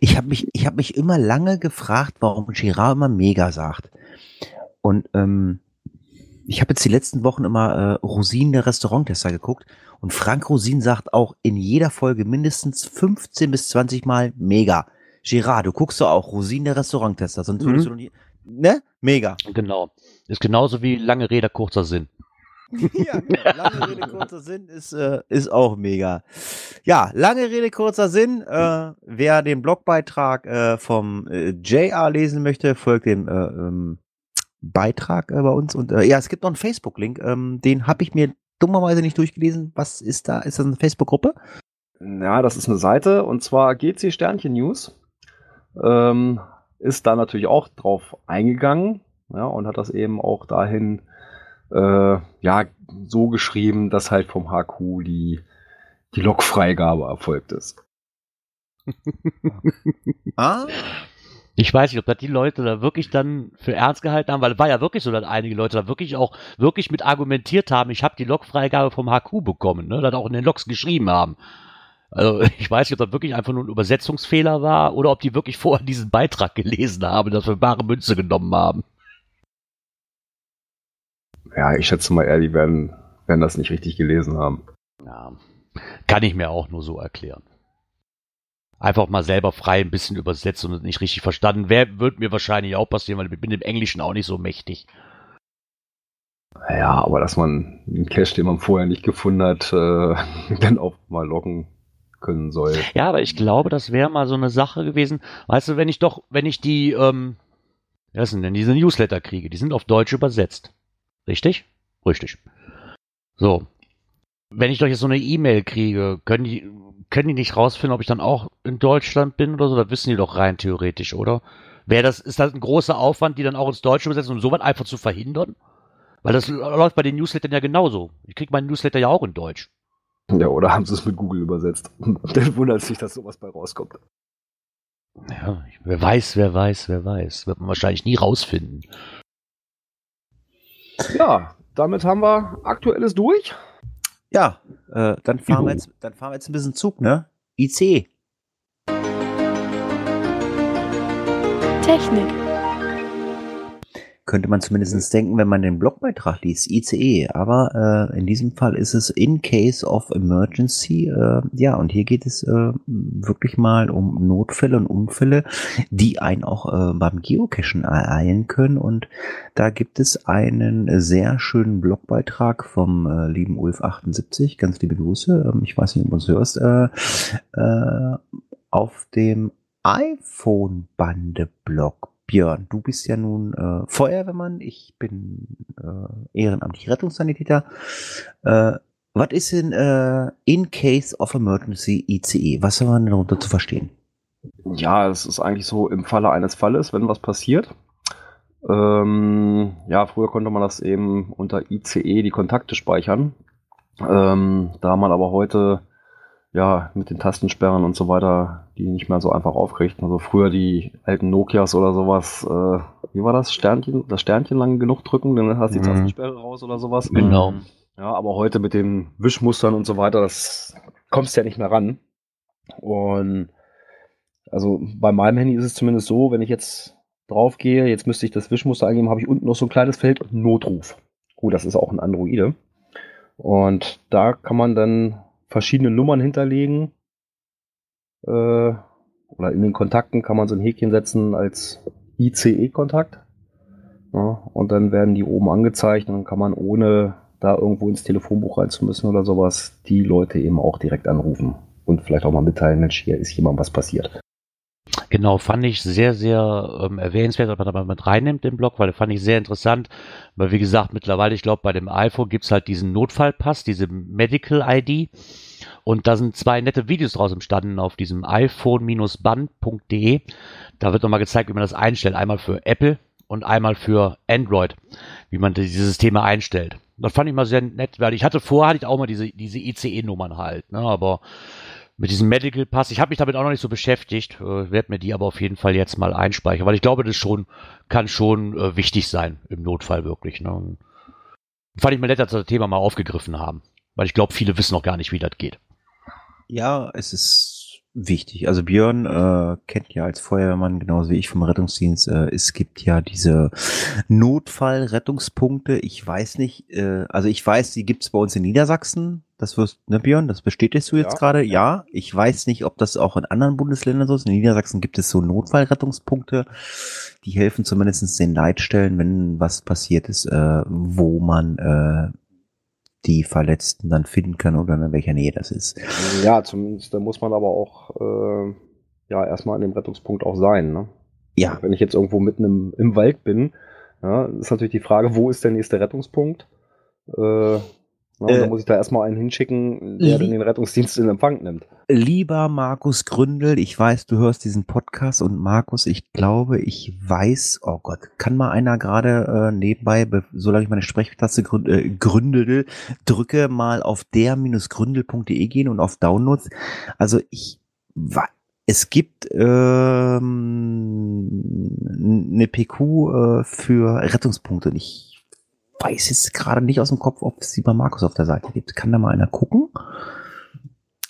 Ich habe mich, ich habe mich immer lange gefragt, warum Girard immer mega sagt. Und ähm, ich habe jetzt die letzten Wochen immer äh, Rosin der Restauranttester geguckt und Frank Rosin sagt auch in jeder Folge mindestens 15 bis 20 Mal mega. Girard, du guckst doch auch Rosin der Restauranttester, sonst würdest Mhm. du noch nie, ne? Mega. Genau. Ist genauso wie lange Rede, kurzer Sinn. [laughs] Ja, genau. lange Rede, kurzer Sinn ist, äh, ist auch mega. Ja, lange Rede, kurzer Sinn. Äh, wer den Blogbeitrag äh, vom äh, JR lesen möchte, folgt dem äh, ähm, Beitrag äh, bei uns. Und äh, ja, es gibt noch einen Facebook-Link. Ähm, den habe ich mir dummerweise nicht durchgelesen. Was ist da? Ist das eine Facebook-Gruppe? Ja, das ist eine Seite und zwar GC Sternchen News. Ähm, ist da natürlich auch drauf eingegangen ja, und hat das eben auch dahin äh, ja, so geschrieben, dass halt vom HQ die, die Logfreigabe erfolgt ist. [laughs] Ah, Ich weiß nicht, ob das die Leute da wirklich dann für ernst gehalten haben, weil es war ja wirklich so, dass einige Leute da wirklich auch wirklich mit argumentiert haben, ich habe die Logfreigabe vom HQ bekommen, ne, das auch in den Logs geschrieben haben. Also [laughs] ich weiß nicht, ob das wirklich einfach nur ein Übersetzungsfehler war oder ob die wirklich vorher diesen Beitrag gelesen haben, das für bare Münze genommen haben. Ja, ich schätze mal eher, die werden, werden das nicht richtig gelesen haben. Ja, kann ich mir auch nur so erklären. Einfach mal selber frei ein bisschen übersetzt und nicht richtig verstanden. Wer wird mir wahrscheinlich auch passieren, weil ich bin im Englischen auch nicht so mächtig. Ja, aber dass man einen Cache, den man vorher nicht gefunden hat, äh, [laughs] dann auch mal loggen können soll. Ja, aber ich glaube, das wäre mal so eine Sache gewesen. Weißt du, wenn ich doch, wenn ich die, ähm, was sind denn diese Newsletter kriege, die sind auf Deutsch übersetzt. Richtig? Richtig. So. Wenn ich doch jetzt so eine E-Mail kriege, können die, können die nicht rausfinden, ob ich dann auch in Deutschland bin oder so? Das wissen die doch rein theoretisch, oder? Wäre das, ist das ein großer Aufwand, die dann auch ins Deutsche übersetzen, um sowas einfach zu verhindern? Weil das läuft bei den Newslettern ja genauso. Ich kriege meinen Newsletter ja auch in Deutsch. Ja, oder haben sie es mit Google übersetzt? [laughs] Dann wundert sich, dass sowas bei rauskommt. Ja, wer weiß, wer weiß, wer weiß. Wird man wahrscheinlich nie rausfinden. Ja, damit haben wir Aktuelles durch. ja, äh, dann fahren Juhu. wir jetzt, dann fahren wir jetzt ein bisschen Zug, ne? IC. Technik. Könnte man zumindest denken, wenn man den Blogbeitrag liest, ICE. Aber äh, in diesem Fall ist es in case of emergency. Äh, ja, und hier geht es äh, wirklich mal um Notfälle und Unfälle, die einen auch äh, beim Geocachen ereilen können. Und da gibt es einen sehr schönen Blogbeitrag vom äh, lieben Ulf78. Ganz liebe Grüße. Ähm, ich weiß nicht, ob du uns hörst. Äh, äh, auf dem iPhone-Bande-Blog. Björn, du bist ja nun äh, Feuerwehrmann, ich bin äh, ehrenamtlich Rettungssanitäter. Äh, was ist denn äh, in case of emergency ICE? Was wir denn darunter zu verstehen? Ja, es ist eigentlich so im Falle eines Falles, wenn was passiert. Ähm, ja, früher konnte man das eben unter ICE die Kontakte speichern. Ähm, da man aber heute ja mit den Tastensperren und so weiter die nicht mehr so einfach aufkriegt. Also früher die alten Nokias oder sowas, äh, wie war das? Sternchen, das Sternchen lang genug drücken, dann hast du die Mhm. Tastensperre raus oder sowas. Genau. Ja, aber heute mit den Wischmustern und so weiter, das kommst ja nicht mehr ran. Und also bei meinem Handy ist es zumindest so, wenn ich jetzt drauf gehe, jetzt müsste ich das Wischmuster eingeben, habe ich unten noch so ein kleines Feld Notruf. Gut, das ist auch ein Androide. Und da kann man dann verschiedene Nummern hinterlegen. Äh, oder in den Kontakten kann man so ein Häkchen setzen als ICE-Kontakt. Ja, und dann werden die oben angezeigt und dann kann man ohne da irgendwo ins Telefonbuch rein zu müssen oder sowas, die Leute eben auch direkt anrufen und vielleicht auch mal mitteilen, Mensch, hier ist jemand was passiert. Genau, fand ich sehr, sehr ähm, erwähnenswert, dass man da mal mit reinnimmt den Blog, weil fand ich sehr interessant. Weil wie gesagt, mittlerweile, ich glaube, bei dem iPhone gibt's halt diesen Notfallpass, diese Medical ID. Und da sind zwei nette Videos draus entstanden auf diesem iPhone-band.de. Da wird nochmal gezeigt, wie man das einstellt. Einmal für Apple und einmal für Android, wie man diese Systeme einstellt. Das fand ich mal sehr nett, weil ich hatte vorher hatte ich auch mal diese, diese ICE-Nummern halt, ne, aber mit diesem Medical Pass. Ich habe mich damit auch noch nicht so beschäftigt, äh, werde mir die aber auf jeden Fall jetzt mal einspeichern, weil ich glaube, das schon kann schon äh, wichtig sein im Notfall wirklich. Ne? Fand ich mir nett, dass wir das Thema mal aufgegriffen haben, weil ich glaube, viele wissen noch gar nicht, wie das geht. Ja, es ist wichtig. Also Björn äh, kennt ja als Feuerwehrmann genauso wie ich vom Rettungsdienst. Äh, es gibt ja diese Notfallrettungspunkte. Ich weiß nicht, äh, also ich weiß, die gibt's bei uns in Niedersachsen. Das wirst, ne Björn, das bestätigst du jetzt Ja. gerade? Ja. Ich weiß nicht, ob das auch in anderen Bundesländern so ist. In Niedersachsen gibt es so Notfallrettungspunkte. Die helfen zumindest den Leitstellen, wenn was passiert ist, äh, wo man äh, die Verletzten dann finden kann oder in welcher Nähe das ist. Ja, zumindest da muss man aber auch äh, ja erstmal an dem Rettungspunkt auch sein. Ne? Ja, Wenn ich jetzt irgendwo mitten im, im Wald bin, ja, ist natürlich die Frage, wo ist der nächste Rettungspunkt? Äh, und Äh, dann muss ich da erstmal einen hinschicken, der dann den Rettungsdienst in Empfang nimmt. Lieber Markus Gründel, ich weiß, du hörst diesen Podcast und Markus, ich glaube, ich weiß, oh Gott, kann mal einer gerade äh, nebenbei, be- solange ich meine Sprechtaste grün, äh, Gründel drücke, mal auf der-gründel.de gehen und auf Downloads. Also ich wa- es gibt ähm, eine PQ äh, für Rettungspunkte ich weiß jetzt gerade nicht aus dem Kopf, ob es die bei Markus auf der Seite gibt. Kann da mal einer gucken?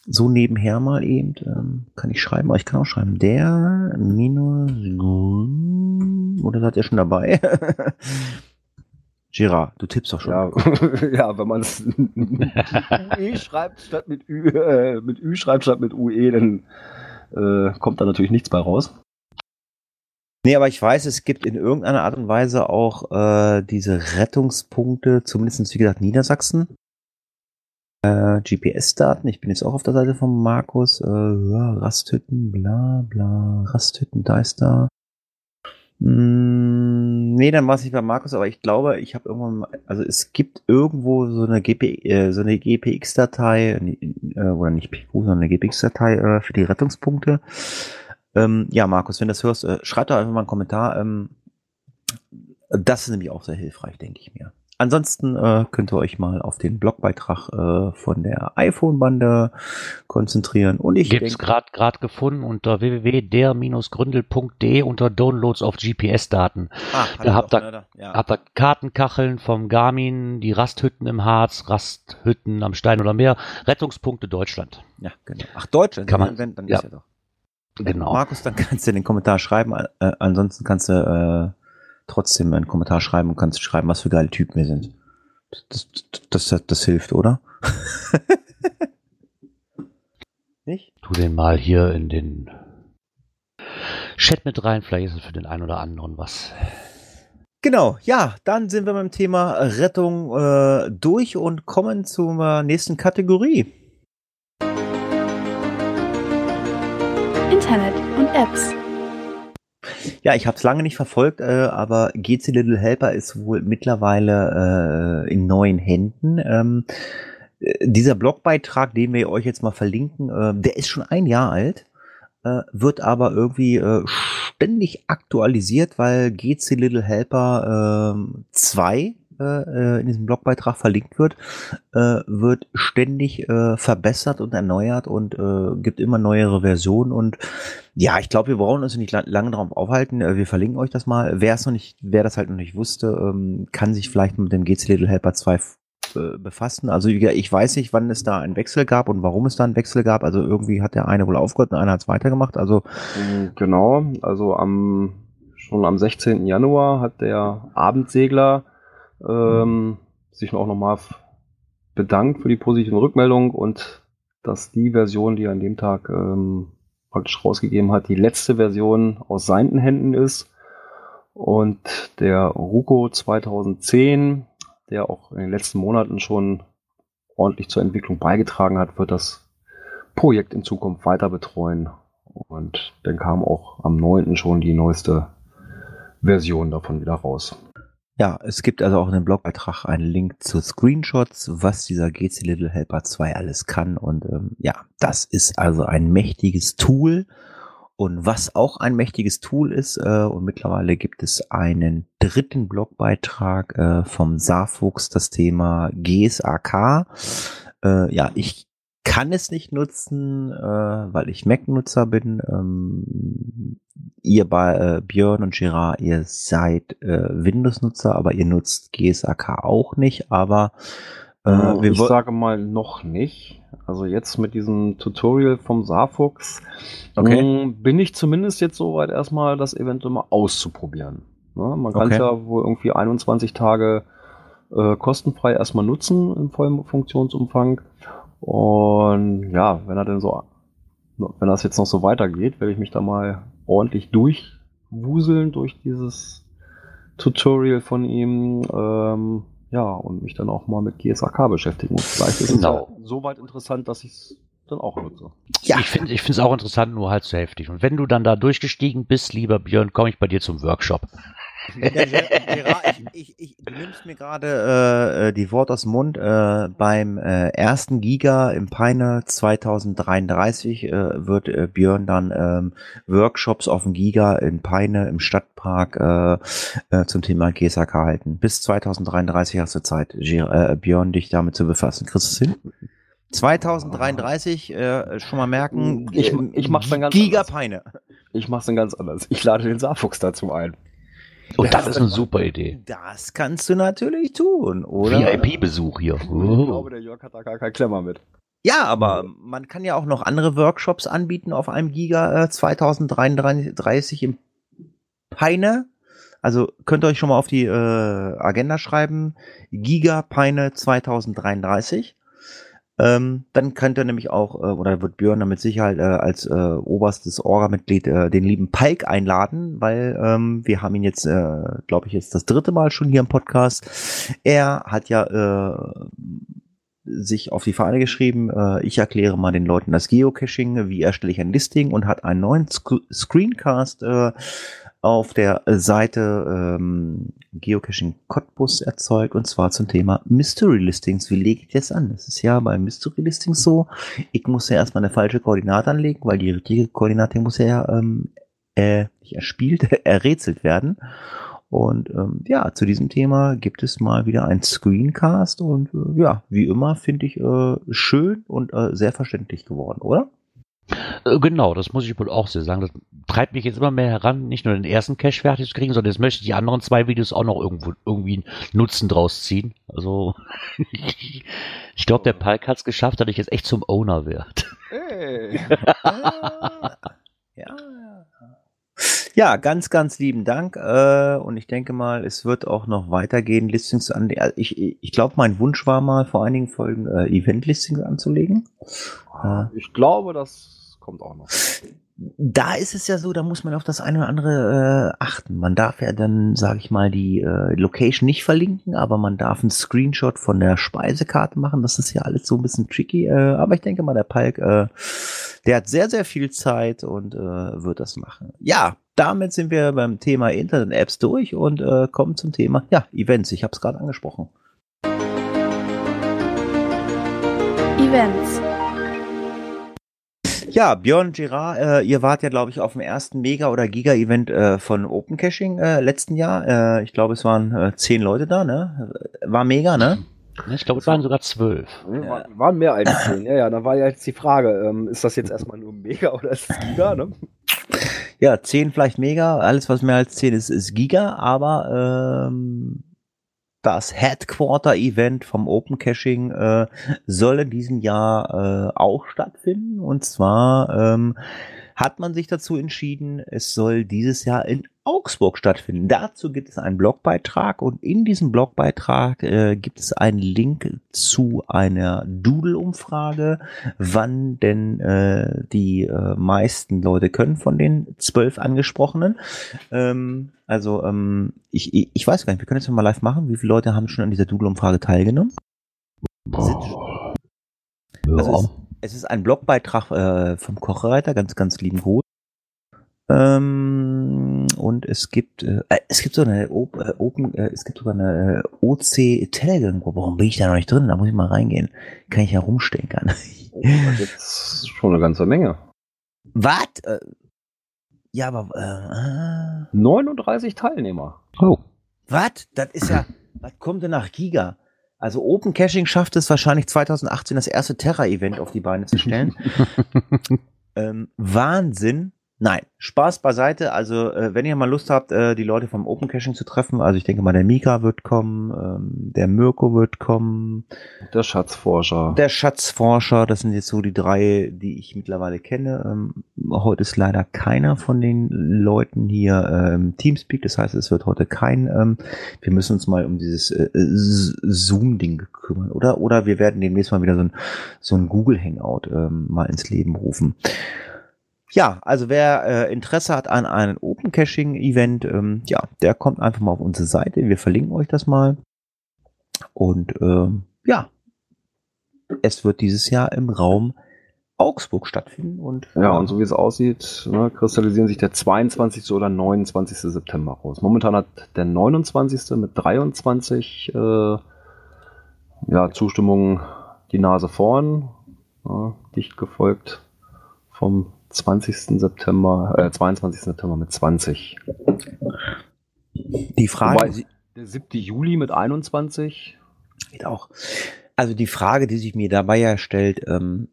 so nebenher mal eben, ähm, kann ich schreiben, aber ich kann auch schreiben, der minus oder seid ihr schon dabei? [laughs] Gerard, du tippst doch schon. Ja, [laughs] ja, wenn man es UE [laughs] schreibt statt mit Ü, äh, mit Ü schreibt statt mit UE, dann äh, kommt da natürlich nichts bei raus. Nee, aber ich weiß, es gibt in irgendeiner Art und Weise auch äh, diese Rettungspunkte, zumindest wie gesagt Niedersachsen. Äh, GPS-Daten, ich bin jetzt auch auf der Seite von Markus. Äh, Rasthütten, bla bla, Rasthütten, da ist da. Mm, nee, dann war es nicht bei Markus, aber ich glaube, ich habe irgendwann, mal- also es gibt irgendwo so eine GP, äh, so eine GPX-Datei, äh, oder nicht PQ, sondern eine GPX-Datei äh, für die Rettungspunkte. Ähm, ja, Markus, wenn du das hörst, äh, schreib doch einfach mal einen Kommentar. Ähm, das ist nämlich auch sehr hilfreich, denke ich mir. Ansonsten äh, könnt ihr euch mal auf den Blogbeitrag äh, von der iPhone-Bande konzentrieren. Und ich Gibt's gerade gerade gefunden unter www.der-gründel.de unter Downloads auf GPS-Daten. ah, da habt ihr- da, ja. Ihr Kartenkacheln vom Garmin, die Rasthütten im Harz, Rasthütten am Stein oder Meer, Rettungspunkte Deutschland. ja, genau. Ach, Deutschland, Kann man- wenn, dann ja. ist ja doch. Genau. Markus, dann kannst du in den Kommentar schreiben. Äh, ansonsten kannst du äh, trotzdem einen Kommentar schreiben und kannst schreiben, was für geile Typen wir sind. Das, das, das, das hilft, oder? [laughs] Nicht? Tu den mal hier in den Chat mit rein, vielleicht ist es für den einen oder anderen was. Genau, ja, dann sind wir beim Thema Rettung äh, durch und kommen zur nächsten Kategorie. Ja, ich habe es lange nicht verfolgt, äh, aber GC Little Helper ist wohl mittlerweile äh, in neuen Händen. Ähm, äh, dieser Blogbeitrag, den wir euch jetzt mal verlinken, äh, der ist schon ein Jahr alt, äh, wird aber irgendwie äh, ständig aktualisiert, weil GC Little Helper 2 äh, in diesem Blogbeitrag verlinkt wird, äh, wird ständig äh, verbessert und erneuert und äh, gibt immer neuere Versionen und ja, ich glaube, wir brauchen uns nicht la lange darauf aufhalten. Äh, Wir verlinken euch das mal. Wer es noch nicht, wer das halt noch nicht wusste, ähm, kann sich vielleicht mit dem GC Little Helper 2 äh, befassen. Also ich weiß nicht, wann es da einen Wechsel gab und warum es da einen Wechsel gab. Also irgendwie hat der eine wohl aufgehört und einer hat es weitergemacht. Also Mm, Genau, also am schon am 16. Januar hat der Abendsegler ähm, sich auch nochmal bedankt für die positiven Rückmeldungen und dass die Version, die er an dem Tag ähm, praktisch rausgegeben hat, die letzte Version aus seinen Händen ist. Und der Ruko 2010, der auch in den letzten Monaten schon ordentlich zur Entwicklung beigetragen hat, wird das Projekt in Zukunft weiter betreuen. Und dann kam auch am 9. schon die neueste Version davon wieder raus. Ja, es gibt also auch in dem Blogbeitrag einen Link zu Screenshots, was dieser GC Little Helper 2 alles kann. Und ähm, ja, das ist also ein mächtiges Tool. Und was auch ein mächtiges Tool ist, äh, und mittlerweile gibt es einen dritten Blogbeitrag äh, vom Saarfuchs, das Thema GSAK. Äh, ja, ich kann es nicht nutzen, äh, weil ich Mac-Nutzer bin. Ähm, ihr bei äh, Björn und Gerard, ihr seid äh, Windows-Nutzer, aber ihr nutzt GSAK auch nicht. Aber äh, wir ich sage mal noch nicht. Also jetzt mit diesem Tutorial vom Saarfuchs Okay. mh, bin ich zumindest jetzt soweit erstmal das eventuell mal auszuprobieren. Ne? Man kann es Okay. ja wohl irgendwie 21 Tage äh, kostenfrei erstmal nutzen im vollen Funktionsumfang. Und ja, wenn er denn so, wenn das jetzt noch so weitergeht, werde ich mich da mal ordentlich durchwuseln durch dieses Tutorial von ihm. Ähm, ja, und mich dann auch mal mit GSAK beschäftigen. Und vielleicht ist Genau. es so weit interessant, dass ich es dann auch nutze. Ja. Ich finde es auch interessant, nur halt zu heftig. Und wenn du dann da durchgestiegen bist, lieber Björn, komme ich bei dir zum Workshop. Ich, ich, ich, du nimmst mir gerade äh, äh, die Worte aus dem Mund. Äh, beim äh, ersten Giga im Peine 2033 äh, wird äh, Björn dann ähm, Workshops auf dem Giga in Peine im Stadtpark äh, äh, zum Thema GSAK halten. Bis 2033 hast du Zeit, äh, Björn, dich damit zu befassen. Kriegst du es hin? 2033, äh, schon mal merken, Ich- äh, ich mach's dann ganz Giga anders. Peine. Ich mache es dann ganz anders. Ich lade den Saarfuchs dazu ein. Und das ist eine super Idee. Das kannst du natürlich tun, oder? VIP-Besuch hier. Ich glaube, der Jörg hat da gar keinen Klemmer mit. Ja, aber man kann ja auch noch andere Workshops anbieten auf einem Giga äh, 2033 im Peine. Also könnt ihr euch schon mal auf die äh, Agenda schreiben. Giga Peine 2033. Ähm, dann könnt ihr nämlich auch, äh, oder wird Björn dann mit Sicherheit äh, als äh, oberstes Orga-Mitglied äh, den lieben Palk einladen, weil ähm, wir haben ihn jetzt, äh, glaube ich, jetzt das dritte Mal schon hier im Podcast. Er hat ja äh, sich auf die Fahne geschrieben, äh, ich erkläre mal den Leuten das Geocaching, wie erstelle ich ein Listing und hat einen neuen Sc Screencast äh, auf der Seite ähm, Geocaching Cottbus erzeugt und zwar zum Thema Mystery Listings. Wie lege ich das an? Das ist ja bei Mystery Listings so, ich muss ja erstmal eine falsche Koordinate anlegen, weil die richtige Koordinate muss ja ähm, äh, nicht erspielt, [laughs] errätselt werden. Und ähm, ja, zu diesem Thema gibt es mal wieder ein Screencast und äh, ja, wie immer finde ich äh, schön und äh, sehr verständlich geworden, oder? Äh, Genau, das muss ich wohl auch so sagen. Das treibt mich jetzt immer mehr heran, nicht nur den ersten Cache fertig zu kriegen, sondern jetzt möchte ich die anderen zwei Videos auch noch irgendwo irgendwie einen Nutzen draus ziehen. Also [laughs] ich glaube, der Palk hat es geschafft, dass ich jetzt echt zum Owner werde. Hey. [laughs] Ah, ja. Ja, ganz, ganz lieben Dank. Äh, und ich denke mal, es wird auch noch weitergehen, Listings an. Ich, ich glaube, mein Wunsch war mal vor einigen Folgen äh, Event-Listings anzulegen. Äh, Ich glaube, das kommt auch noch. da ist es ja so, da muss man auf das eine oder andere äh, achten. Man darf ja dann, sage ich mal, die äh, Location nicht verlinken, aber man darf einen Screenshot von der Speisekarte machen. Das ist ja alles so ein bisschen tricky. Äh, aber ich denke mal, der Palk, äh, der hat sehr, sehr viel Zeit und äh, wird das machen. Ja, damit sind wir beim Thema Internet-Apps durch und äh, kommen zum Thema, ja, Events. Ich habe es gerade angesprochen. Events. Ja, Björn Girard, äh, ihr wart ja, glaube ich, auf dem ersten Mega- oder Giga-Event äh, von Open Caching äh, letzten Jahr. Äh, ich glaube, es waren äh, zehn Leute da, ne? War mega, ne? Ich glaube, es waren sogar zwölf. Ja. War, waren mehr als zehn. Ja, ja, da war ja jetzt die Frage, ähm, ist das jetzt erstmal nur Mega oder ist es Giga, ne? Ja, zehn vielleicht Mega. Alles, was mehr als zehn ist, ist Giga. Aber ähm, das Headquarter-Event vom Open Caching äh, soll in diesem Jahr äh, auch stattfinden. Und zwar ähm, hat man sich dazu entschieden, es soll dieses Jahr in Augsburg stattfinden. Dazu gibt es einen Blogbeitrag und in diesem Blogbeitrag äh, gibt es einen Link zu einer Doodle-Umfrage, wann denn äh, die äh, meisten Leute können von den zwölf angesprochenen. Ähm, also ähm, ich, ich, ich weiß gar nicht, wir können jetzt mal live machen. Wie viele Leute haben schon an dieser Doodle-Umfrage teilgenommen? Ja. Also es, es ist ein Blogbeitrag äh, vom Kochreiter, ganz, ganz lieben Gruß. Ähm, und es gibt, äh, es gibt so eine Op äh, Open, äh, es gibt sogar eine äh, OC Telegram Gruppe. Warum bin ich da noch nicht drin? Da muss ich mal reingehen. Kann ich ja rumstenkern. Oh, das ist schon eine ganze Menge. Was? Äh, ja, aber äh, 39 Teilnehmer. Oh. was? Das ist ja, was kommt denn nach Giga? Also Open Caching schafft es wahrscheinlich 2018 das erste Terra-Event auf die Beine zu stellen. [laughs] ähm, Wahnsinn. Nein, Spaß beiseite. Also, äh, wenn ihr mal Lust habt, äh, die Leute vom Open Caching zu treffen, also ich denke mal, der Mika wird kommen, ähm, der Mirko wird kommen, Der Schatzforscher. der Schatzforscher, das sind jetzt so die drei, die ich mittlerweile kenne. Ähm, heute ist leider keiner von den Leuten hier äh, im Teamspeak, das heißt, es wird heute kein, ähm, wir müssen uns mal um dieses äh, Zoom-Ding kümmern, oder? Oder wir werden demnächst mal wieder so ein, so ein Google Hangout ähm, mal ins Leben rufen. Ja, also wer äh, Interesse hat an einem Open Caching Event, ähm, ja, der kommt einfach mal auf unsere Seite. Wir verlinken euch das mal. Und ähm, ja, es wird dieses Jahr im Raum Augsburg stattfinden und Ja, und so wie es aussieht, ne, kristallisieren sich der 22. oder 29. September raus. Momentan hat der 29. mit 23 äh, ja, Zustimmungen die Nase vorn, ja, dicht gefolgt vom 20. September, äh, 22. September mit 20. die Frage Wobei- Der 7. Juli mit 21. geht auch. Also die Frage, die sich mir dabei ja stellt, ähm,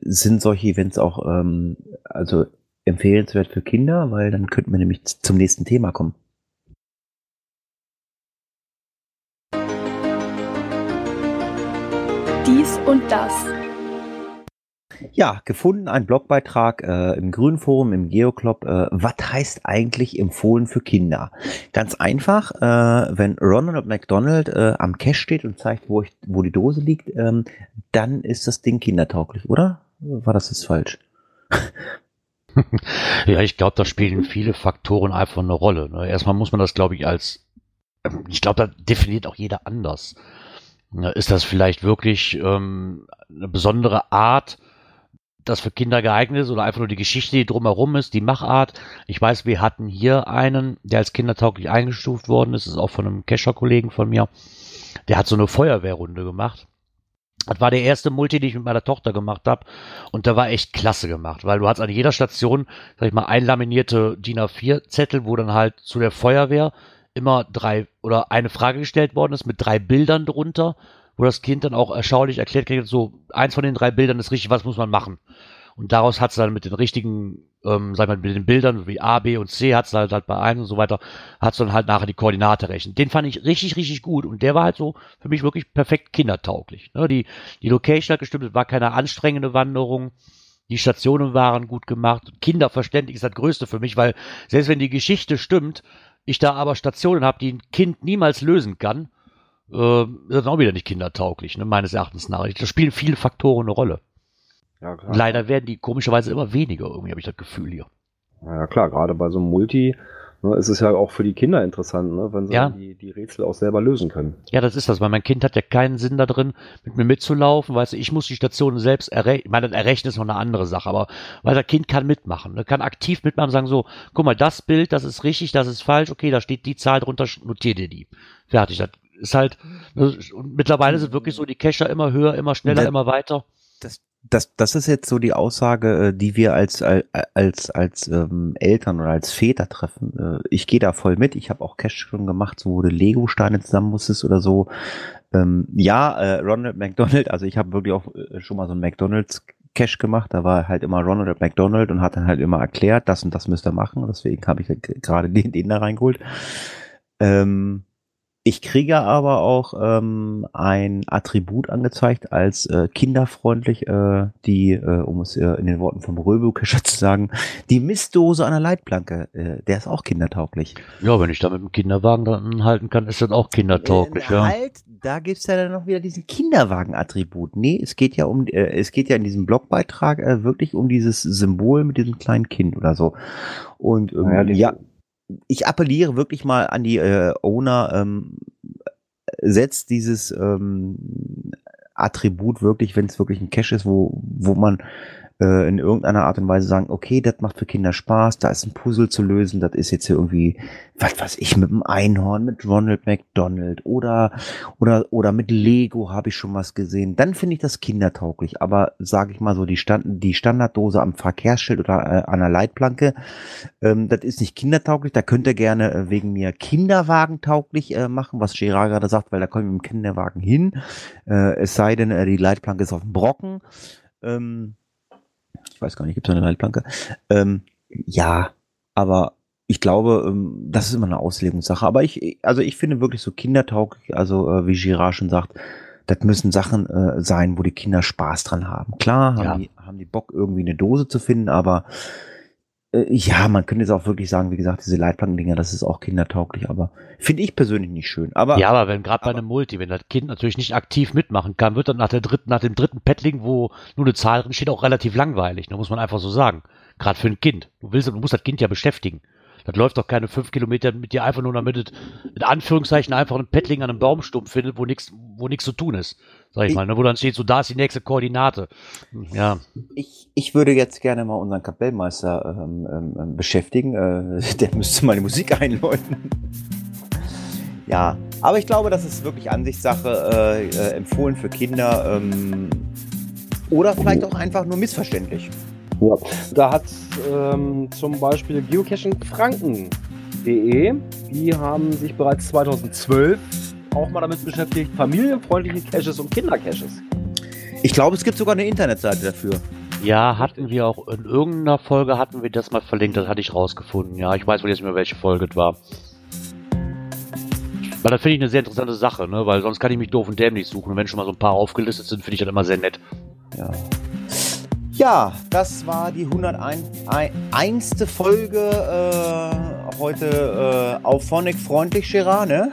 sind solche Events auch ähm, also empfehlenswert für Kinder, weil dann könnten wir nämlich zum nächsten Thema kommen. Dies und das. Ja, gefunden ein Blogbeitrag äh, im Grünen Forum, im Geoclub. Äh, was heißt eigentlich empfohlen für Kinder? Ganz einfach, äh, wenn Ronald McDonald äh, am Cache steht und zeigt, wo, ich, wo die Dose liegt, ähm, dann ist das Ding kindertauglich, oder? War das jetzt falsch? [laughs] Ja, ich glaube, da spielen viele Faktoren einfach eine Rolle. Ne? Erstmal muss man das, glaube ich, als, ich glaube, da definiert auch jeder anders. Ne, Ist das vielleicht wirklich ähm, eine besondere Art, das für Kinder geeignet ist oder einfach nur die Geschichte, die drumherum ist, die Machart? Ich weiß, wir hatten hier einen, der als kindertauglich eingestuft worden ist, das ist auch von einem Kescher-Kollegen von mir. Der hat so eine Feuerwehrrunde gemacht. Das war der erste Multi, den ich mit meiner Tochter gemacht habe. Und der war echt klasse gemacht, weil du hast an jeder Station, sag ich mal, einlaminierte DIN A4-Zettel, wo dann halt zu der Feuerwehr immer drei oder eine Frage gestellt worden ist mit drei Bildern drunter, wo das Kind dann auch erschaulich erklärt kriegt, so eins von den drei Bildern ist richtig, was muss man machen? Und daraus hat es dann mit den richtigen, ähm, sag ich mal, mit den Bildern wie A, B und C, hat es halt, bei einem und so weiter, hat es dann halt nachher die Koordinate rechnen. Den fand ich richtig, richtig gut und der war halt so für mich wirklich perfekt kindertauglich. Ne? Die, die Location hat gestimmt, es war keine anstrengende Wanderung. Die Stationen waren gut gemacht. Kinderverständlich ist das Größte für mich, weil selbst wenn die Geschichte stimmt, ich da aber Stationen habe, die ein Kind niemals lösen kann, äh, ist das auch wieder nicht kindertauglich, ne, meines Erachtens nach. Da spielen viele Faktoren eine Rolle. Ja, klar. Leider werden die komischerweise immer weniger, irgendwie habe ich das Gefühl hier. Ja klar, gerade bei so einem Multi ne, ist es ja auch für die Kinder interessant, ne, wenn sie Ja. die, die Rätsel auch selber lösen können. Ja, das ist das, weil mein Kind hat ja keinen Sinn da drin, mit mir mitzulaufen, weißt du, ich muss die Stationen selbst errechnen, ich meine, das Errechnen ist noch eine andere Sache, aber weil das Kind kann mitmachen, ne, kann aktiv mitmachen und sagen so, guck mal, das Bild, das ist richtig, das ist falsch, okay, da steht die Zahl drunter, notier dir die. Fertig, das ist halt, ne, und mittlerweile sind wirklich so die Cacher immer höher, immer schneller, Der- immer weiter. das, das, das ist jetzt so die Aussage, äh, die wir als, al- als, als ähm, Eltern oder als Väter treffen. Äh, Ich gehe da voll mit. Ich habe auch Cash schon gemacht, so wo du Lego-Steine zusammen musstest oder so. Ähm, ja, äh, Ronald McDonald, also ich habe wirklich auch äh, schon mal so einen McDonalds Cash gemacht. Da war halt immer Ronald McDonald und hat dann halt immer erklärt, das und das müsst ihr machen. Deswegen habe ich gerade den, den da reingeholt. Ähm, ich kriege aber auch ähm, ein Attribut angezeigt als äh, kinderfreundlich, äh, die, äh, um es äh, in den Worten vom Röbelkescher [laughs] zu sagen, die Mistdose an der Leitplanke. Äh, der ist auch kindertauglich. Ja, wenn ich da mit dem Kinderwagen dann halten kann, ist das auch kindertauglich, Äh, ja. Halt, da gibt's ja dann noch wieder diesen Kinderwagen-Attribut. Nee, es geht ja um, äh, es geht ja in diesem Blogbeitrag äh, wirklich um dieses Symbol mit diesem kleinen Kind oder so. Und ähm, die- ja, ich appelliere wirklich mal an die äh, Owner, ähm, setzt dieses ähm, Attribut wirklich, wenn es wirklich ein Cache ist, wo, wo man äh, in irgendeiner Art und Weise sagen, okay, das macht für Kinder Spaß, da ist ein Puzzle zu lösen, das ist jetzt hier irgendwie, was weiß ich, mit dem Einhorn, mit Ronald McDonald oder oder oder mit Lego habe ich schon was gesehen. Dann finde ich das kindertauglich. Aber sage ich mal so, die Stand die Standarddose am Verkehrsschild oder äh, an der Leitplanke, ähm, das ist nicht kindertauglich. Da könnt ihr gerne äh, wegen mir Kinderwagen tauglich äh, machen, was Gerard gerade sagt, weil da kommen wir mit dem Kinderwagen hin. Äh, es sei denn, äh, die Leitplanke ist auf dem Brocken. Ähm, ich weiß gar nicht, gibt es eine Leitplanke? Ähm, ja, aber ich glaube, ähm, das ist immer eine Auslegungssache. Aber ich, also ich finde wirklich so kindertauglich, also äh, wie Girard schon sagt, das müssen Sachen äh, sein, wo die Kinder Spaß dran haben. Klar haben, Ja. die, haben die Bock, irgendwie eine Dose zu finden, aber äh, ja, man könnte jetzt auch wirklich sagen, wie gesagt, diese Leitplankendinger, das ist auch kindertauglich, aber finde ich persönlich nicht schön. Aber Ja, aber wenn gerade bei einem Multi, wenn das Kind natürlich nicht aktiv mitmachen kann, wird dann nach der dritten, nach dem dritten Paddling, wo nur eine Zahl drin steht, auch relativ langweilig. Da muss man einfach so sagen. Gerade für ein Kind. Du willst, du musst das Kind ja beschäftigen. Das läuft doch keine fünf Kilometer mit dir einfach nur, damit es in Anführungszeichen einfach ein Paddling an einem Baumstumpf findet, wo nichts, wo nichts zu tun ist. Sag ich, Ich- mal, ne? wo dann steht, so da ist die nächste Koordinate. Ja. Ich, ich würde jetzt gerne mal unseren Kapellmeister ähm, ähm, ähm, beschäftigen. Äh, [laughs] der müsste mal die Musik einläuten. [laughs] Ja, aber ich glaube, das ist wirklich Ansichtssache, äh, äh, empfohlen für Kinder ähm, oder vielleicht auch einfach nur missverständlich. Ja. Da hat ähm, zum Beispiel geocachingfranken.de, die haben sich bereits 2012 auch mal damit beschäftigt, familienfreundliche Caches und Kindercaches. Ich glaube, es gibt sogar eine Internetseite dafür. Ja, hatten wir auch in irgendeiner Folge hatten wir das mal verlinkt, das hatte ich rausgefunden. Ja, ich weiß wohl jetzt nicht mehr, welche Folge es war. Weil das finde ich eine sehr interessante Sache, ne? Weil sonst kann ich mich doof und dämlich suchen. Und wenn schon mal so ein paar aufgelistet sind, finde ich das immer sehr nett. Ja. Ja, das war die 101. Folge äh, heute äh, auf Phonic freundlich, Gerard, ne?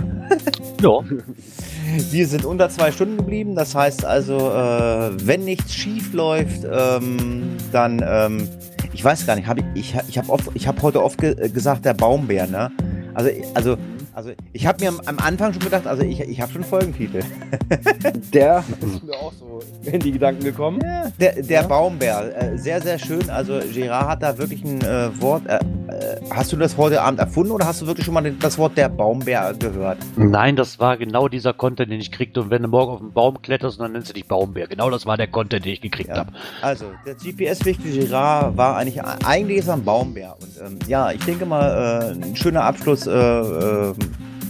Ja. [laughs] Wir sind unter zwei Stunden geblieben. Das heißt also, äh, wenn nichts schief läuft, ähm, dann, ähm, ich weiß gar nicht, hab ich, ich, ich habe hab heute oft ge gesagt, der Baumbär, ne? Also, also, also ich habe mir am, am Anfang schon gedacht, also ich, ich habe schon Folgentitel. [laughs] Der ist mir auch so in die Gedanken gekommen. Ja, der der Ja. Baumbär, äh, sehr, sehr schön. Also Gerard hat da wirklich ein äh, Wort. Äh, äh, hast du das heute Abend erfunden oder hast du wirklich schon mal den- das Wort der Baumbär gehört? Nein, das war genau dieser Content, den ich kriegte. Und wenn du morgen auf den Baum kletterst, dann nennst du dich Baumbär. Genau das war der Content, den ich gekriegt Ja. habe. Also, der GPS-Weg für Girard war eigentlich, eigentlich ist er ein Baumbär. Und ähm, ja, ich denke mal, äh, ein schöner Abschluss,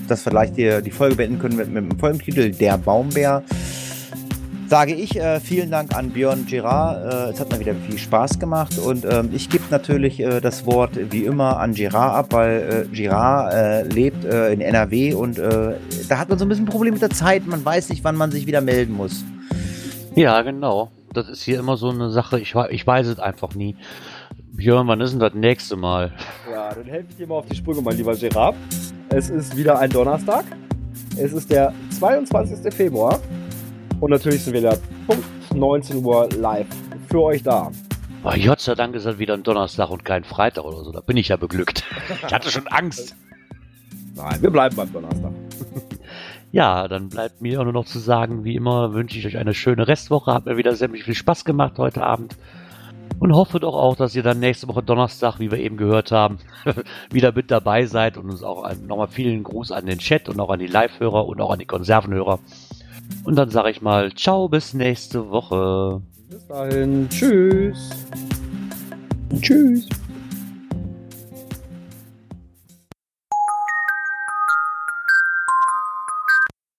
dass wir gleich die, die Folge beenden können mit, mit dem Folgentitel Der Baumbär. Sage ich äh, vielen Dank an Björn Girard. Äh, es hat mir wieder viel Spaß gemacht und ähm, ich gebe natürlich äh, das Wort wie immer an Girard ab, weil äh, Girard äh, lebt äh, in NRW und äh, da hat man so ein bisschen ein Problem mit der Zeit. Man weiß nicht, wann man sich wieder melden muss. Ja, genau. Das ist hier immer so eine Sache. Ich, ich weiß es einfach nie. Björn, wann ist denn das nächste Mal? Ja, dann helfe ich dir mal auf die Sprünge, mein lieber Gerard. Es ist wieder ein Donnerstag. Es ist der 22. Februar. Und natürlich sind wir da Punkt 19 Uhr live für euch da. Oh, Gott sei Dank ist das wieder ein Donnerstag und kein Freitag oder so. Da bin ich ja beglückt. [laughs] Ich hatte schon Angst. Nein, wir bleiben beim Donnerstag. [laughs] Ja, dann bleibt mir auch nur noch zu sagen, wie immer wünsche ich euch eine schöne Restwoche. Hat mir wieder sehr viel Spaß gemacht heute Abend. Und hoffe doch auch, dass ihr dann nächste Woche Donnerstag, wie wir eben gehört haben, [laughs] wieder mit dabei seid und uns auch nochmal vielen Gruß an den Chat und auch an die Live-Hörer und auch an die Konservenhörer. Und dann sage ich mal, ciao, bis nächste Woche. Bis dahin. Tschüss. Tschüss.